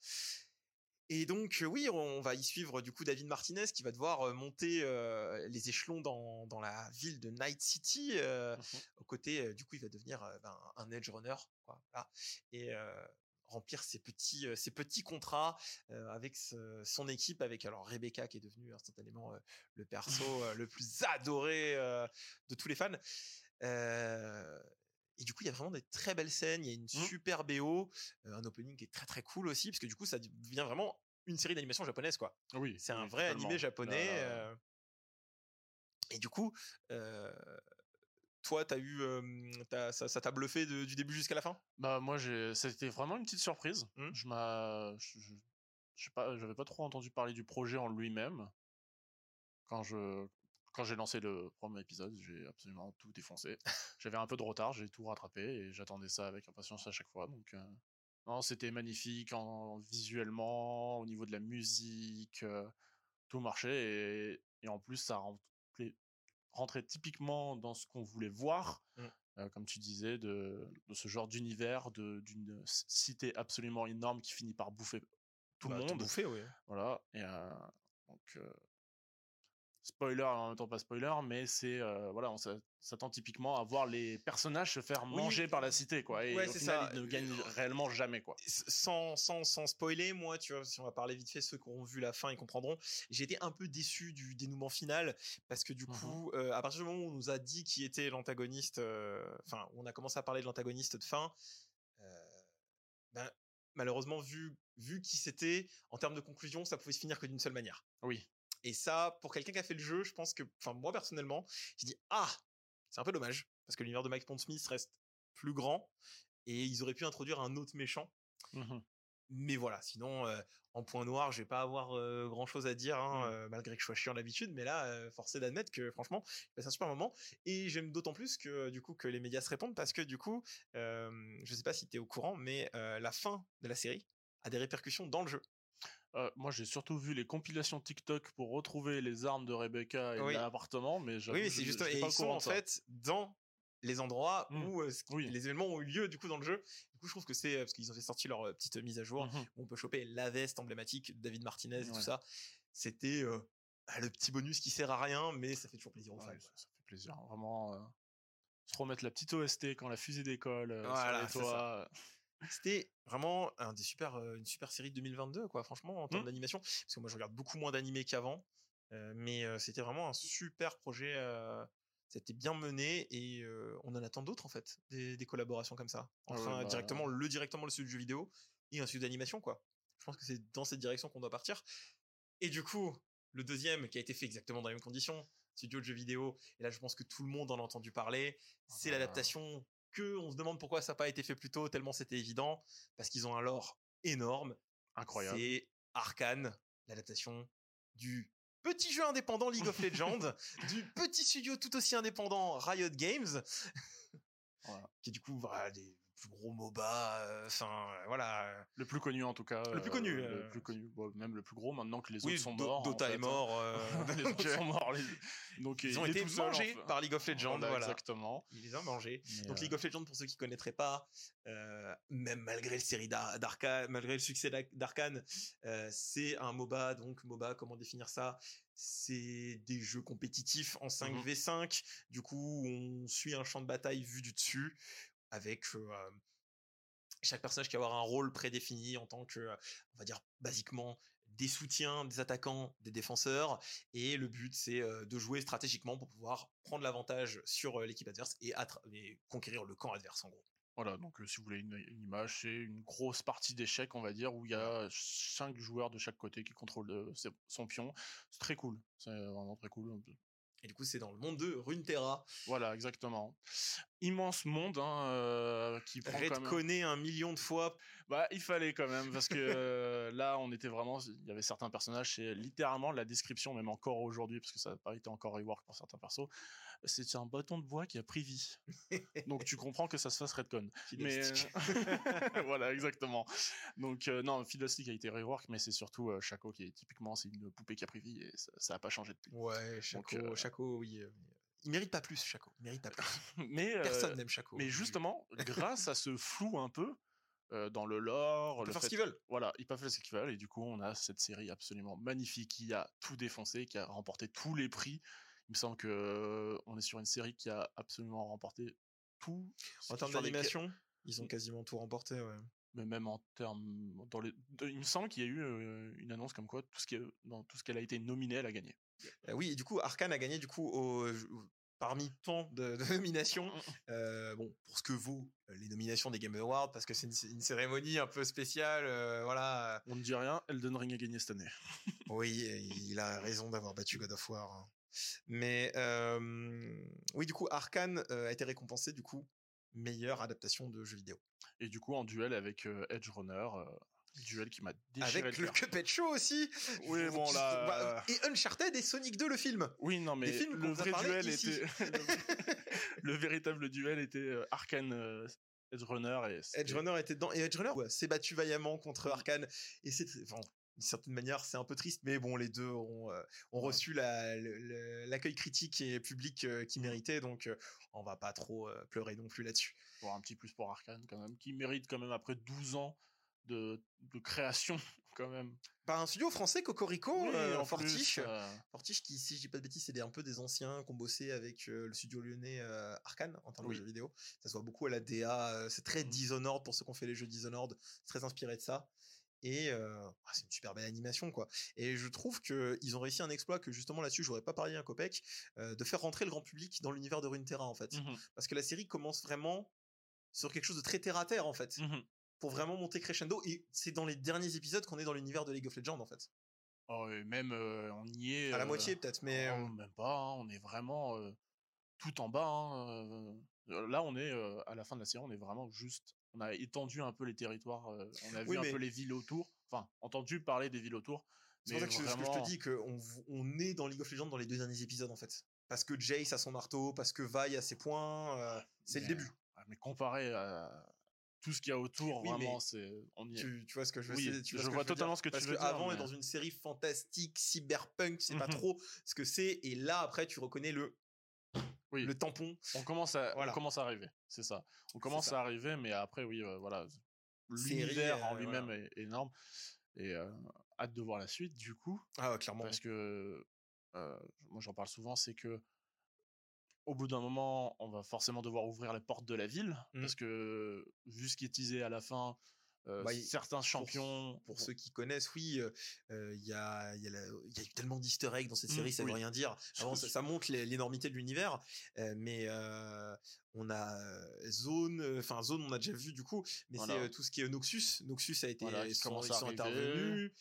Et donc euh, oui, on va y suivre du coup David Martinez qui va devoir euh, monter euh, les échelons dans, dans la ville de Night City. euh, Mhm. Au côté, du coup, il va devenir ben, un edge runner quoi. Voilà. Et euh, remplir ses petits ses petits contrats avec ce- son équipe avec alors Rebecca qui est devenue instantanément le perso le plus adoré de tous les fans. Et du coup, il y a vraiment des très belles scènes. Il y a une Mmh. super BO, un opening qui est très très cool aussi, parce que du coup, ça devient vraiment une série d'animation japonaise, quoi. Oui, C'est un vrai totalement. animé japonais. Là, là, Et du coup, toi, t'as eu, euh, ça ça t'a bluffé de- du début jusqu'à la fin? Bah moi c'était vraiment une petite surprise. Hmm. Je m'a je, je- je sais pas j'avais pas trop entendu parler du projet en lui-même. Quand je quand j'ai lancé le premier épisode, j'ai absolument tout défoncé. J'avais un peu de retard, j'ai tout rattrapé et j'attendais ça avec impatience à chaque fois. Donc euh, non, c'était magnifique en visuellement, au niveau de la musique, euh, tout marchait et, et en plus ça rentrait, rentrait typiquement dans ce qu'on voulait voir Mm. euh, comme tu disais, de, de ce genre d'univers, d'une cité absolument énorme qui finit par bouffer tout Bah, le monde. bouffé, oui. Voilà. Et donc, euh, spoiler, en même temps pas spoiler, mais c'est euh, voilà, on s'a- s'attend typiquement à voir les personnages se faire Oui. manger par la cité, quoi. Et Ouais, au final, ça. ils ne gagnent Euh, réellement jamais, quoi. Sans, sans, sans spoiler, moi, tu vois, si on va parler vite fait, ceux qui auront vu la fin, ils comprendront. J'ai été un peu déçu du dénouement final parce que du Mhm. coup, euh, à partir du moment où on nous a dit qui était l'antagoniste, euh, enfin, on a commencé à parler de l'antagoniste de fin, euh, ben, malheureusement, vu, vu qui c'était, en termes de conclusion, ça pouvait se finir que d'une seule manière. Oui. Et ça, pour quelqu'un qui a fait le jeu, je pense que, enfin, moi personnellement, j'ai dit ah, c'est un peu dommage parce que l'univers de Mike Pondsmith reste plus grand et ils auraient pu introduire un autre méchant. Mhm. Mais voilà, sinon, euh, en point noir, je vais pas avoir grand chose à dire, hein, Mm. euh, malgré que je sois chiant d'habitude. Mais là, forcé d'admettre que franchement, passé un super moment. Et j'aime d'autant plus que du coup que les médias se répondent parce que du coup, je sais pas si tu es au courant, mais la fin de la série a des répercussions dans le jeu. Euh, moi, j'ai surtout vu les compilations TikTok pour retrouver les armes de Rebecca et Oui. l'appartement, mais Oui, mais c'est juste, et ils sont en ça. fait dans les endroits Mm. où euh, Oui. les événements ont eu lieu du coup dans le jeu. Du coup, je trouve que c'est parce qu'ils ont fait sortir leur euh, petite mise à jour Mhm. où on peut choper la veste emblématique de David Martinez et tout ça. C'était euh, ah, le petit bonus qui sert à rien, mais ça fait toujours plaisir aux fans. Ouais, ça, ça fait plaisir, vraiment. euh, se remettre la petite OST quand la fusée décolle euh, Voilà, sur les toits. C'était vraiment un des super, une super série de 2022, quoi. Franchement, en termes Mm. d'animation, parce que moi je regarde beaucoup moins d'animés qu'avant, euh, mais euh, c'était vraiment un super projet, euh, C'était bien mené et on en attend d'autres en fait, des, des collaborations comme ça. Ah ouais, Entre un- bah- directement le directement le studio de jeux vidéo et un studio d'animation quoi. Je pense que c'est dans cette direction qu'on doit partir. Et du coup, le deuxième qui a été fait exactement dans les mêmes conditions, studio de jeux vidéo. Et là, je pense que tout le monde en a entendu parler. C'est bah. l'adaptation que on se demande pourquoi ça n'a pas été fait plus tôt, tellement c'était évident, parce qu'ils ont un lore énorme. Incroyable. C'est Arkane, l'adaptation du petit jeu indépendant League of Legends, du petit studio tout aussi indépendant Riot Games, Voilà. qui est du coup voilà, des gros MOBA, euh, enfin euh, voilà. Le plus connu en tout cas. Le plus connu, euh, euh, Le plus connu. Bon, même le plus gros maintenant que les Oui, autres sont morts. en Dota fait, est hein. mort. euh, les autres euh, sont morts. les- Donc ils il ont été seul, mangés par League of Legends, Voilà, voilà. Exactement. Il les a mangés. Mais, Donc euh, League of Legends, pour ceux qui connaîtraient pas, euh, même malgré le série malgré le succès d'Ar- d'Arcane, euh, c'est un MOBA. Donc MOBA, comment définir ça? C'est des jeux compétitifs en 5v5. Du coup, on suit un champ de bataille vu du dessus, avec chaque personnage qui va avoir un rôle prédéfini en tant que, on va dire, basiquement des soutiens, des attaquants, des défenseurs. Et le but, c'est de jouer stratégiquement pour pouvoir prendre l'avantage sur l'équipe adverse et, conquérir le camp adverse, en gros. Voilà, donc euh, si vous voulez une, une image, c'est une grosse partie d'échecs, on va dire, où il y a cinq joueurs de chaque côté qui contrôlent son pion. C'est très cool. C'est vraiment très cool. Et du coup, c'est dans le monde de Runeterra. Voilà, exactement. Immense monde hein, euh, qui prend Red quand même... connaît un million de fois. Bah, il fallait quand même parce que euh, là, on était vraiment. Il y avait certains personnages, c'est littéralement la description, même encore aujourd'hui, parce que ça n'a pas été encore rework pour certains persos. C'est un bâton de bois qui a pris vie. Donc tu comprends que ça se fasse redcon. Mais euh, voilà, exactement. Donc euh, non, Fiddlestick a été rework, mais c'est surtout Shaco qui est typiquement c'est une poupée qui a pris vie et ça, ça a pas changé depuis. Ouais, Chaco, Chaco, oui. Il mérite pas plus, Chaco. Il mérite pas plus. Mais euh, Personne n'aime Chaco. Mais justement, grâce à ce flou un peu euh, dans le lore, Ils peuvent le faire fait ce qu'ils veulent. voilà, ils peuvent faire ce qu'ils veulent et du coup on a cette série absolument magnifique qui a tout défoncé, qui a remporté tous les prix. Il me semble que euh, on est sur une série qui a absolument remporté tout. En termes d'animation, ils ont quasiment tout remporté, ouais. mais même en termes dans les, il me semble qu'il y a eu euh, une annonce comme quoi tout ce qui est- dans tout ce qu'elle a été nominée, elle a gagné. Euh, oui, et du coup, Arkane a gagné du coup au, parmi tant de, de nominations. euh, bon, pour ce que vaut euh, les nominations des Game Awards, parce que c'est une, une cérémonie un peu spéciale, euh, voilà. On ne dit rien, Elden Ring a gagné cette année. Oui, il a raison d'avoir battu God of War. hein. Mais euh, oui, du coup, Arkane euh, a été récompensé du coup meilleure adaptation de jeu vidéo. Et du coup en duel avec euh, Edge Runner, euh, duel qui m'a déchiré Avec le le. Cuphead Show aussi. Oui, bon, là, Bah, Et Uncharted et Sonic 2 le film. Oui, non, mais films le vrai duel ici. était. le véritable duel était euh, Arkane euh, Edge Runner et. Edge Runner était dedans et Edge Runner ouais, s'est battu vaillamment contre Arkane et c'est enfin, d'une certaine manière c'est un peu triste mais bon les deux ont, euh, ont reçu la- l'accueil critique et public euh, qu'ils méritaient donc euh, on va pas trop euh, pleurer non plus là-dessus. Pour un petit plus pour Arkane, quand même, qui mérite quand même après 12 ans de, de création, quand même. Par un studio français Cocorico Oui, euh, en Fortiche plus, euh, Fortiche qui si je dis pas de bêtises c'est un peu des anciens qui ont bossé avec euh, le studio lyonnais Arkane en termes Oui. de jeux vidéo. Ça se voit beaucoup à la DA, c'est très Mhm. Dishonored pour ceux qui ont fait les jeux Dishonored, c'est très inspiré de ça. Et ah, c'est une super belle animation quoi. Et je trouve que ils ont réussi un exploit que justement là-dessus j'aurais pas parié un copec de faire rentrer le grand public dans l'univers de Runeterra en fait. mhm, Parce que la série commence vraiment sur quelque chose de très terre à terre en fait, mhm. Pour vraiment monter crescendo. Et c'est dans les derniers épisodes qu'on est dans l'univers de League of Legends en fait. Oh, et même, euh, on y est. À la euh, moitié peut-être, mais oh, euh, même pas, hein, on est vraiment tout en bas. hein, là, on est à la fin de la série, on est vraiment juste. On a étendu un peu les territoires, on a vu un peu les villes autour, enfin, entendu parler des villes autour. C'est pour ça que, je- ce que je vraiment- te dis qu'on on est dans League of Legends dans les deux derniers épisodes en fait. Parce que Jace a son marteau, parce que Vi a ses points, euh, c'est le début. ouais, Mais comparé à tout ce qu'il y a autour, Oui, vraiment, mais c'est. On y est. Tu, tu vois ce que je veux Oui, tu je ce que vois veux dire? totalement ce que tu Parce veux dire, avant, on est mais- dans une série fantastique, cyberpunk, tu sais pas Mhm. trop ce que c'est. Et là, après, tu reconnais le, Oui. le tampon. On commence à, Voilà. on commence à arriver, c'est ça. On commence à arriver, mais après, oui, euh, voilà. L'univers en euh, lui-même voilà. est énorme. Et euh, hâte de voir la suite, du coup. Ah, ouais, clairement. Parce que, euh, moi j'en parle souvent, c'est que au bout d'un moment, on va forcément devoir ouvrir les portes de la ville. Mhm. Parce que, vu ce qui est teasé à la fin, euh, Bah, certains champions. Pour ceux qui connaissent, oui, euh, il y, a, y, a la- il y a eu tellement d'easter eggs dans cette Mm, série, ça oui. veut rien dire. Avant, ça, ça montre l'énormité de l'univers, euh, mais on a Zone, enfin Zone, on a déjà vu du coup, mais Voilà. c'est tout ce qui est Noxus. Noxus a été, Voilà, ils sont, ils intervenus.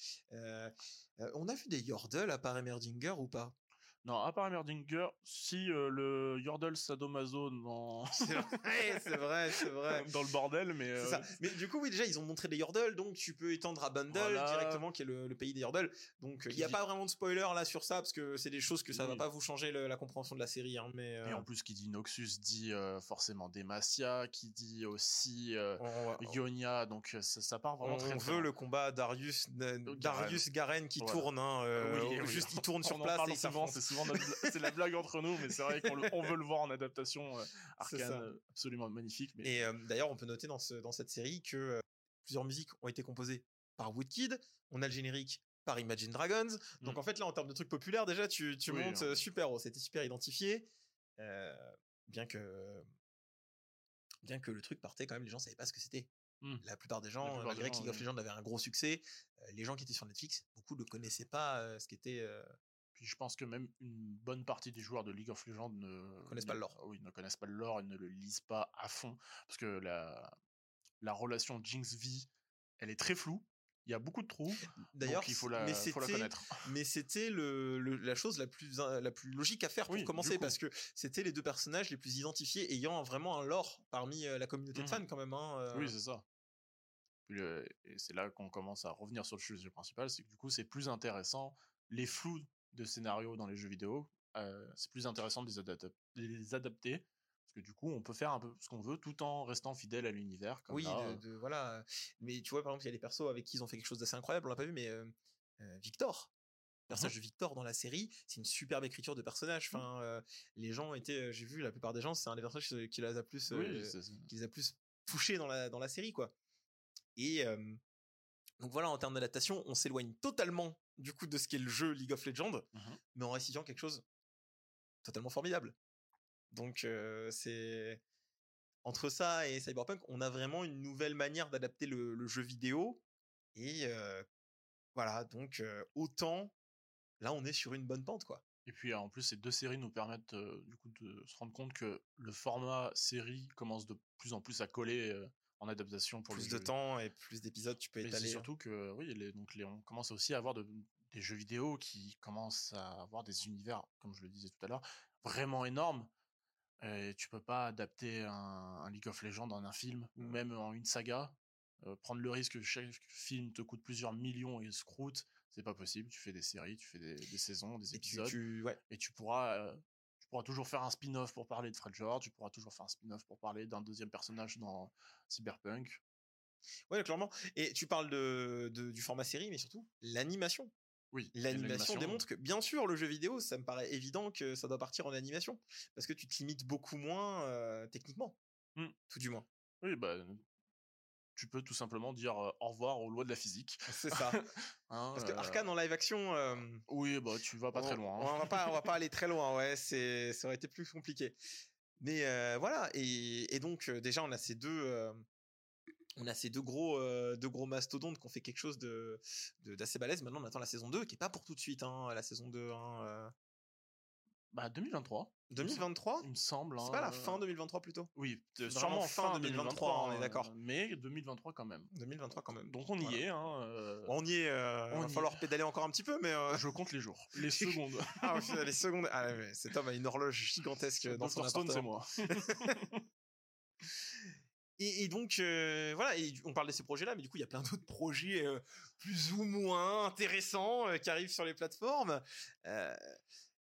On a vu des Yordle à part Emerdinger ou pas? Non, à part Merdinger, si euh, le Yordle Sadomaso dans, C'est vrai, c'est vrai, c'est vrai. dans le bordel, mais euh, ça. Mais du coup, oui, déjà, ils ont montré les Yordle, donc tu peux étendre à Bundle Voilà. directement, qui est le, le pays des Yordle. Donc, il n'y a dit- pas vraiment de spoiler là sur ça, parce que c'est des choses que ça va Oui. pas vous changer le- la compréhension de la série. Hein, mais et euh, en plus qui dit Noxus dit forcément Demacia, qui dit aussi on, va- Ionia, donc ça, ça part vraiment on très, très veut le combat Darius, Garen. Darius Garen qui tourne. Hein, Oui, oui. Juste, il tourne sur On place et il souvent, c'est la blague entre nous, mais c'est vrai qu'on on veut le voir en adaptation euh, arcane, euh, absolument magnifique. Mais Et euh, d'ailleurs, on peut noter dans, ce, dans cette série que euh, plusieurs musiques ont été composées par Woodkid. On a le générique par Imagine Dragons. Donc Mm. en fait, là, en termes de trucs populaires, déjà, tu, tu Oui, montes hein. super haut. C'était super identifié. Euh, bien que bien que le truc partait quand même, les gens savaient pas ce que c'était. Mm. La plupart des gens, plupart des malgré que gens, League of. Legends avait un gros succès, euh, les gens qui étaient sur Netflix, beaucoup ne connaissaient pas euh, ce qu'était. euh, Puis je pense que même une bonne partie des joueurs de League of Legends ne Connaissent pas le lore. Oui, ne connaissent pas le lore et ne le lisent pas à fond parce que la la relation Jinx V, elle est très floue. Il y a beaucoup de trous. D'ailleurs, il faut la, mais faut la c'était- connaître. mais c'était le, le- la chose la plus la plus logique à faire pour Oui, commencer parce que c'était les deux personnages les plus identifiés ayant vraiment un lore parmi euh, la communauté de Mhm. fans quand même hein, euh. Oui, c'est ça. Et c'est là qu'on commence à revenir sur le sujet principal, c'est que du coup c'est plus intéressant les flous de scénarios dans les jeux vidéo, euh, c'est plus intéressant de les, de les adapter parce que du coup on peut faire un peu ce qu'on veut tout en restant fidèle à l'univers. oui là, de, de- voilà mais tu vois par exemple il y a des persos avec qui ils ont fait quelque chose d'assez incroyable on l'a pas vu mais euh, Victor le personnage de Victor dans la série c'est une superbe écriture de personnage Mmh. enfin euh, les gens étaient j'ai vu la plupart des gens c'est un des personnages qui- les a plus euh, qui les a plus touchés dans la, dans la série, quoi. Et euh, donc voilà, en termes d'adaptation, on s'éloigne totalement du coup de ce qu'est le jeu League of Legends, Mhm. mais en restituant quelque chose totalement formidable. Donc euh, c'est entre ça et Cyberpunk, on a vraiment une nouvelle manière d'adapter le, le jeu vidéo. Et euh, voilà, donc euh, autant là, on est sur une bonne pente, quoi. Et puis en plus ces deux séries nous permettent du coup de se rendre compte que le format série commence de plus en plus à coller en adaptation pour plus de temps et plus d'épisodes, tu peux Mais étaler. hein. surtout que oui, les, donc les, on commence aussi à avoir de- des jeux vidéo qui commencent à avoir des univers, comme je le disais tout à l'heure, vraiment énormes. Et tu peux pas adapter un, un League of Legends en un film ou même en une saga. Euh, prendre le risque que chaque film te coûte plusieurs millions et se croûte, c'est pas possible. Tu fais des séries, tu fais des, des saisons, des Et épisodes, tu- ouais, et tu pourras, euh, pourras toujours faire un spin-off pour parler de Fred George, tu pourras toujours faire un spin-off pour parler d'un deuxième personnage dans Cyberpunk. Ouais, clairement. Et tu parles de, de- du format série, mais surtout l'animation. Oui, L'animation démontre que, bien sûr, le jeu vidéo, ça me paraît évident que ça doit partir en animation. Parce que tu te limites beaucoup moins euh, techniquement. Hmm. Tout du moins. Oui, bah, tu peux tout simplement dire euh, au revoir aux lois de la physique. C'est ça. hein, Parce que euh, Arkane en live action. euh, Oui, bah, tu vas pas très loin. hein. On va pas, on va pas aller très loin, ouais. C'est, ça aurait été plus compliqué. Mais euh, voilà. Et, et donc, déjà, on a ces deux. on a ces deux gros, deux gros mastodontes qui ont fait quelque chose de, de- d'assez balèze. Maintenant, on attend la saison 2, qui est pas pour tout de suite, hein, la saison 2. Hein, euh, Bah, 2023, 2023 il me semble. C'est hein, pas la euh, fin 2023 plutôt Oui, euh, sûrement fin fin 2023, 2023, on est hein, d'accord. Mais 2023 quand même. 2023 quand même. Donc on y Voilà. est. Hein, euh, On y est. euh, On va y falloir pédaler encore un petit peu, mais. euh, Je compte les jours, les secondes. ah, ouais, les secondes. Ah, mais cet homme a une horloge gigantesque dans son Stone, c'est moi. Et, et donc euh, voilà, et on parle de ces projets-là, mais du coup il y a plein d'autres projets euh, plus ou moins intéressants euh, qui arrivent sur les plateformes.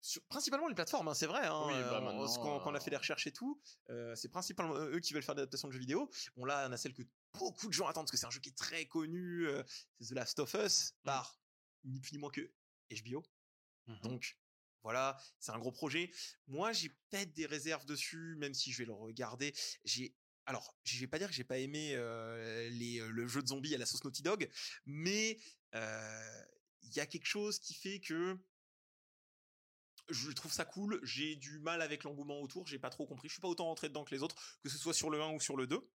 Sur- principalement les plateformes, hein, c'est vrai. Hein, Oui, bah, euh, qu'on- quand on a euh, fait des recherches et tout, euh, c'est principalement eux qui veulent faire des adaptations de jeux vidéo. Bon là, on a celle que beaucoup de gens attendent parce que c'est un jeu qui est très connu, euh, c'est The Last of Us Mm. par ni plus ni moins que HBO. Mhm. Donc voilà, c'est un gros projet. Moi, j'ai peut-être des réserves dessus, même si je vais le regarder. J'ai alors, je vais pas dire que j'ai pas aimé les, le jeu de zombies à la sauce Naughty Dog, mais il y a quelque chose qui fait que je trouve ça cool. J'ai du mal avec l'engouement autour. J'ai pas trop compris. Je suis pas autant rentré dedans que les autres, que ce soit sur le 1 ou sur le 2.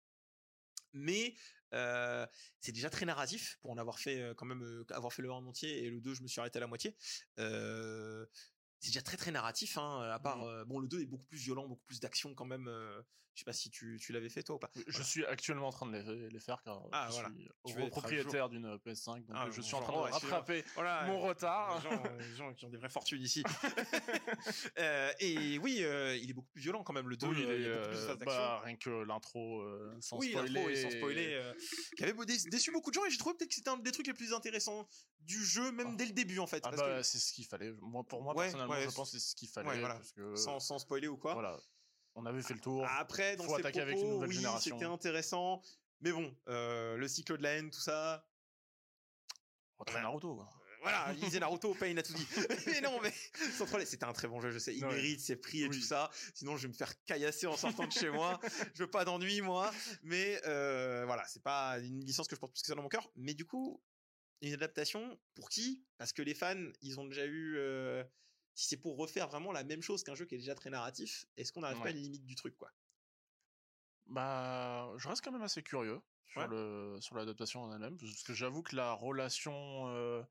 Mais Euh, c'est déjà très narratif pour en avoir fait euh, quand même euh, avoir fait le 1 en entier et le 2 je me suis arrêté à la moitié. Euh, c'est déjà très très narratif hein, à part euh, bon le 2 est beaucoup plus violent, beaucoup plus d'action quand même euh, je sais pas si tu, tu l'avais fait toi ou pas. Je suis actuellement en train de les, les faire car Ah, je voilà. suis Tu propriétaire d'une PS5, donc Ah, je suis en train de rattraper Voilà, mon retard. Les gens, euh, les gens qui ont des vraies fortunes ici. Euh, et oui, euh, il est beaucoup plus violent quand même le 2. Oui, il euh, est, beaucoup plus de euh, bah, rien que l'intro euh, sans oui, spoiler. sans spoiler, euh, qui avait déçu beaucoup de gens et j'ai trouvé peut-être que c'était un des trucs les plus intéressants du jeu, même Ah. dès le début en fait. Ah parce bah, que- c'est ce qu'il fallait. Moi, pour moi, Ouais, personnellement, ouais, je pense que c'est ce qu'il fallait. ouais, voilà. parce que, sans, sans spoiler ou quoi. voilà, on avait fait le tour. Après, dans Faut ses attaquer propos, avec une nouvelle oui, génération. c'était intéressant. Mais bon, euh, le cycle de la haine, tout ça, Retrouve Naruto. quoi. Euh, voilà, il disait Naruto, Pain a tout dit. mais non, mais sans c'était un très bon jeu, je sais. Il Ouais. mérite ses prix et Oui. tout ça. Sinon, je vais me faire caillasser en sortant de chez moi. Je veux pas d'ennui, moi. Mais euh, voilà, c'est pas une licence que je porte plus que ça dans mon cœur. Mais du coup, une adaptation, pour qui? Parce que les fans, ils ont déjà eu. euh, si c'est pour refaire vraiment la même chose qu'un jeu qui est déjà très narratif, est-ce qu'on n'arrive pas à une limite du truc, quoi? Bah, je reste quand même assez curieux sur Ouais. le sur l'adaptation en elle-même, parce que j'avoue que la relation euh,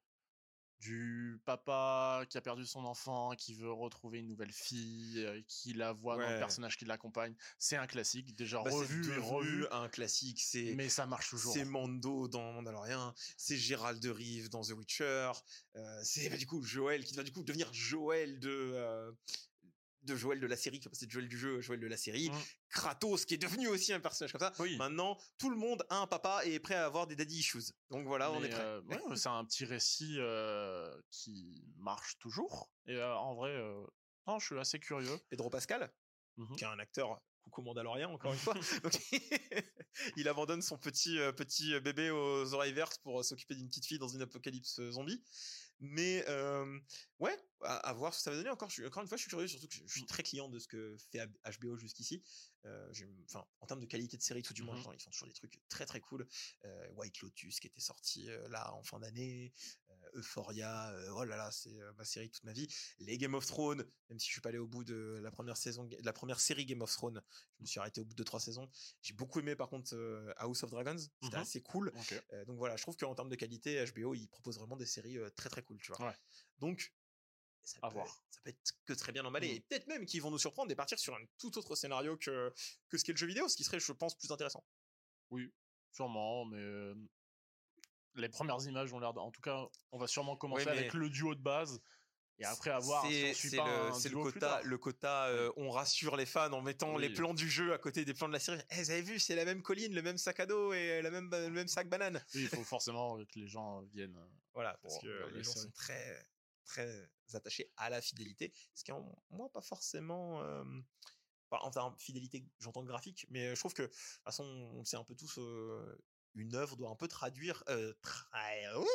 du papa qui a perdu son enfant, qui veut retrouver une nouvelle fille, euh, qui la voit dans le personnage qui l'accompagne, c'est un classique déjà Bah, revu et revu, un classique. C'est mais ça marche toujours. C'est Mando dans Mandalorian, c'est Gérald de Rive dans The Witcher, euh, c'est bah, du coup Joël qui va du coup devenir Joël de euh, de Joël de la série, qui va passer de Joël du jeu à Joël de la série, Mm. Kratos qui est devenu aussi un personnage comme ça. Oui. Maintenant, tout le monde a un papa et est prêt à avoir des daddy issues. Donc voilà, on est prêt. euh, ouais, c'est un petit récit euh, qui marche toujours. Et euh, en vrai, non, je suis assez curieux. Pedro Pascal, Mhm. qui est un acteur coucou Mandalorian encore une fois. Donc, il abandonne son petit euh, petit bébé aux oreilles vertes pour s'occuper d'une petite fille dans une apocalypse zombie. Mais euh, ouais, à, à voir ce que ça va donner. Encore, je suis, encore une fois, je suis curieux, surtout que je, je suis très client de ce que fait HBO jusqu'ici. Euh, enfin, en termes de qualité de série, tout du moins, Mhm. genre, ils font toujours des trucs très très cool. Euh, White Lotus qui était sorti là en fin d'année, Euphoria, euh, oh là là, c'est euh, ma série toute ma vie. Les Game of Thrones, même si je suis pas allé au bout de la première saison, de la première série Game of Thrones, je me suis arrêté au bout de trois saisons. J'ai beaucoup aimé par contre euh, House of Dragons, c'était Mhm. assez cool. Donc voilà, je trouve qu'en termes de qualité, HBO, il propose vraiment des séries très très cool, tu vois. Ouais. Donc, ça peut, voir. être- ça peut être que très bien emballé. Mhm. Et peut-être même qu'ils vont nous surprendre et partir sur un tout autre scénario que, que ce qu'est le jeu vidéo, ce qui serait, je pense, plus intéressant. Oui, sûrement, mais les premières images ont l'air. En tout cas, on va sûrement commencer avec le duo de base et après avoir. C'est le, quota, le quota euh, on rassure les fans en mettant Oui. les plans du jeu à côté des plans de la série. Eh, vous avez vu, c'est la même colline, le même sac à dos et la même, le même sac banane. Oui, il faut forcément que les gens viennent. euh, Voilà, parce que les gens sont très, très attachés à la fidélité. Ce qui est, en- moi, pas forcément. euh, enfin, en termes de fidélité, j'entends graphique, mais je trouve que, de toute façon, on sait un peu tous, euh, une œuvre doit un peu traduire. euh, trahir- oup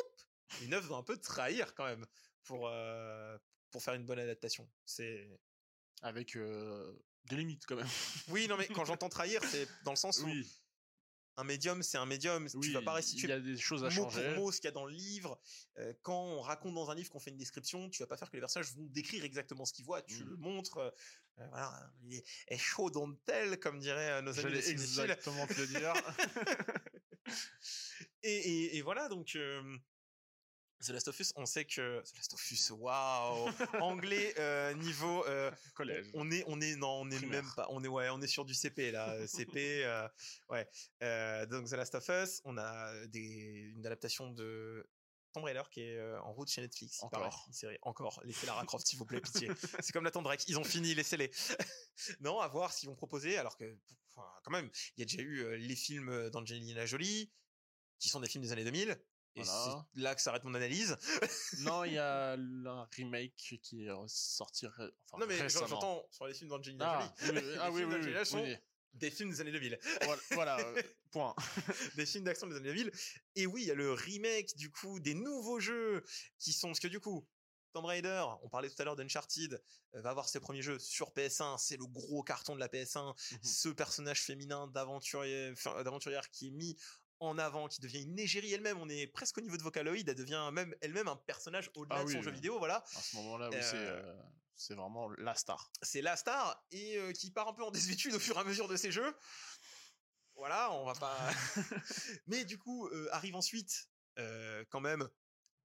une œuvre doit un peu trahir quand même pour, euh, pour faire une bonne adaptation. C'est. avec euh, des limites quand même. Oui, non, mais quand j'entends trahir, c'est dans le sens où Oui, un médium, c'est un médium. tu vas pas il restituer y a des choses à mot changer. pour mot ce qu'il y a dans le livre. Euh, quand on raconte dans un livre qu'on fait une description, tu vas pas faire que les personnages vont décrire exactement ce qu'ils voient. Tu le montres. euh, euh, voilà, il est, chaud dans tel, comme diraient euh, nos amis J'allais exactement te le dire. Et, et, et voilà, donc. Euh, The Last of Us, on sait que The Last of Us, waouh, anglais euh, niveau euh, Collège. on est, on est, non, on est Primaire. même pas, on est, ouais, on est sur du CP là, CP, euh, ouais. Euh, donc The Last of Us, on a des, une adaptation de Tomb Raider qui est euh, en route chez Netflix. il Encore. une série. Encore. Laissez Lara Croft, s'il vous plaît, pitié. C'est comme la Raider, ils ont fini, laissez-les. non, à voir s'ils vont proposer, alors que, enfin, quand même, il y a déjà eu euh, les films d'Angelina Jolie, qui sont des films des années 2000. Et Voilà. c'est là que s'arrête mon analyse. non, il y a un remake qui est sorti ré- enfin, non, mais j'entends sur les films d'Angelina Ah, Jolie. oui, oui, ah Les oui, films oui, oui, d'Angelina sont oui. Des films des années 2000. Voilà, voilà, euh, point. des films d'action des années 2000. Et oui, il y a le remake, du coup, des nouveaux jeux qui sont, parce que du coup, Tomb Raider, on parlait tout à l'heure d'Uncharted, euh, va avoir ses premiers jeux sur PS1, c'est le gros carton de la PS1, Mhm. ce personnage féminin d'aventurière qui est mis en avant, qui devient une égérie elle-même, on est presque au niveau de Vocaloid, elle devient même elle-même un personnage au-delà Ah de oui, son jeu vidéo, voilà. À ce moment-là, oui, c'est Euh, euh, c'est vraiment la star. C'est la star, et euh, qui part un peu en désuétude au fur et à mesure de ses jeux. voilà, on va pas. Mais du coup, euh, arrive ensuite, euh, quand même,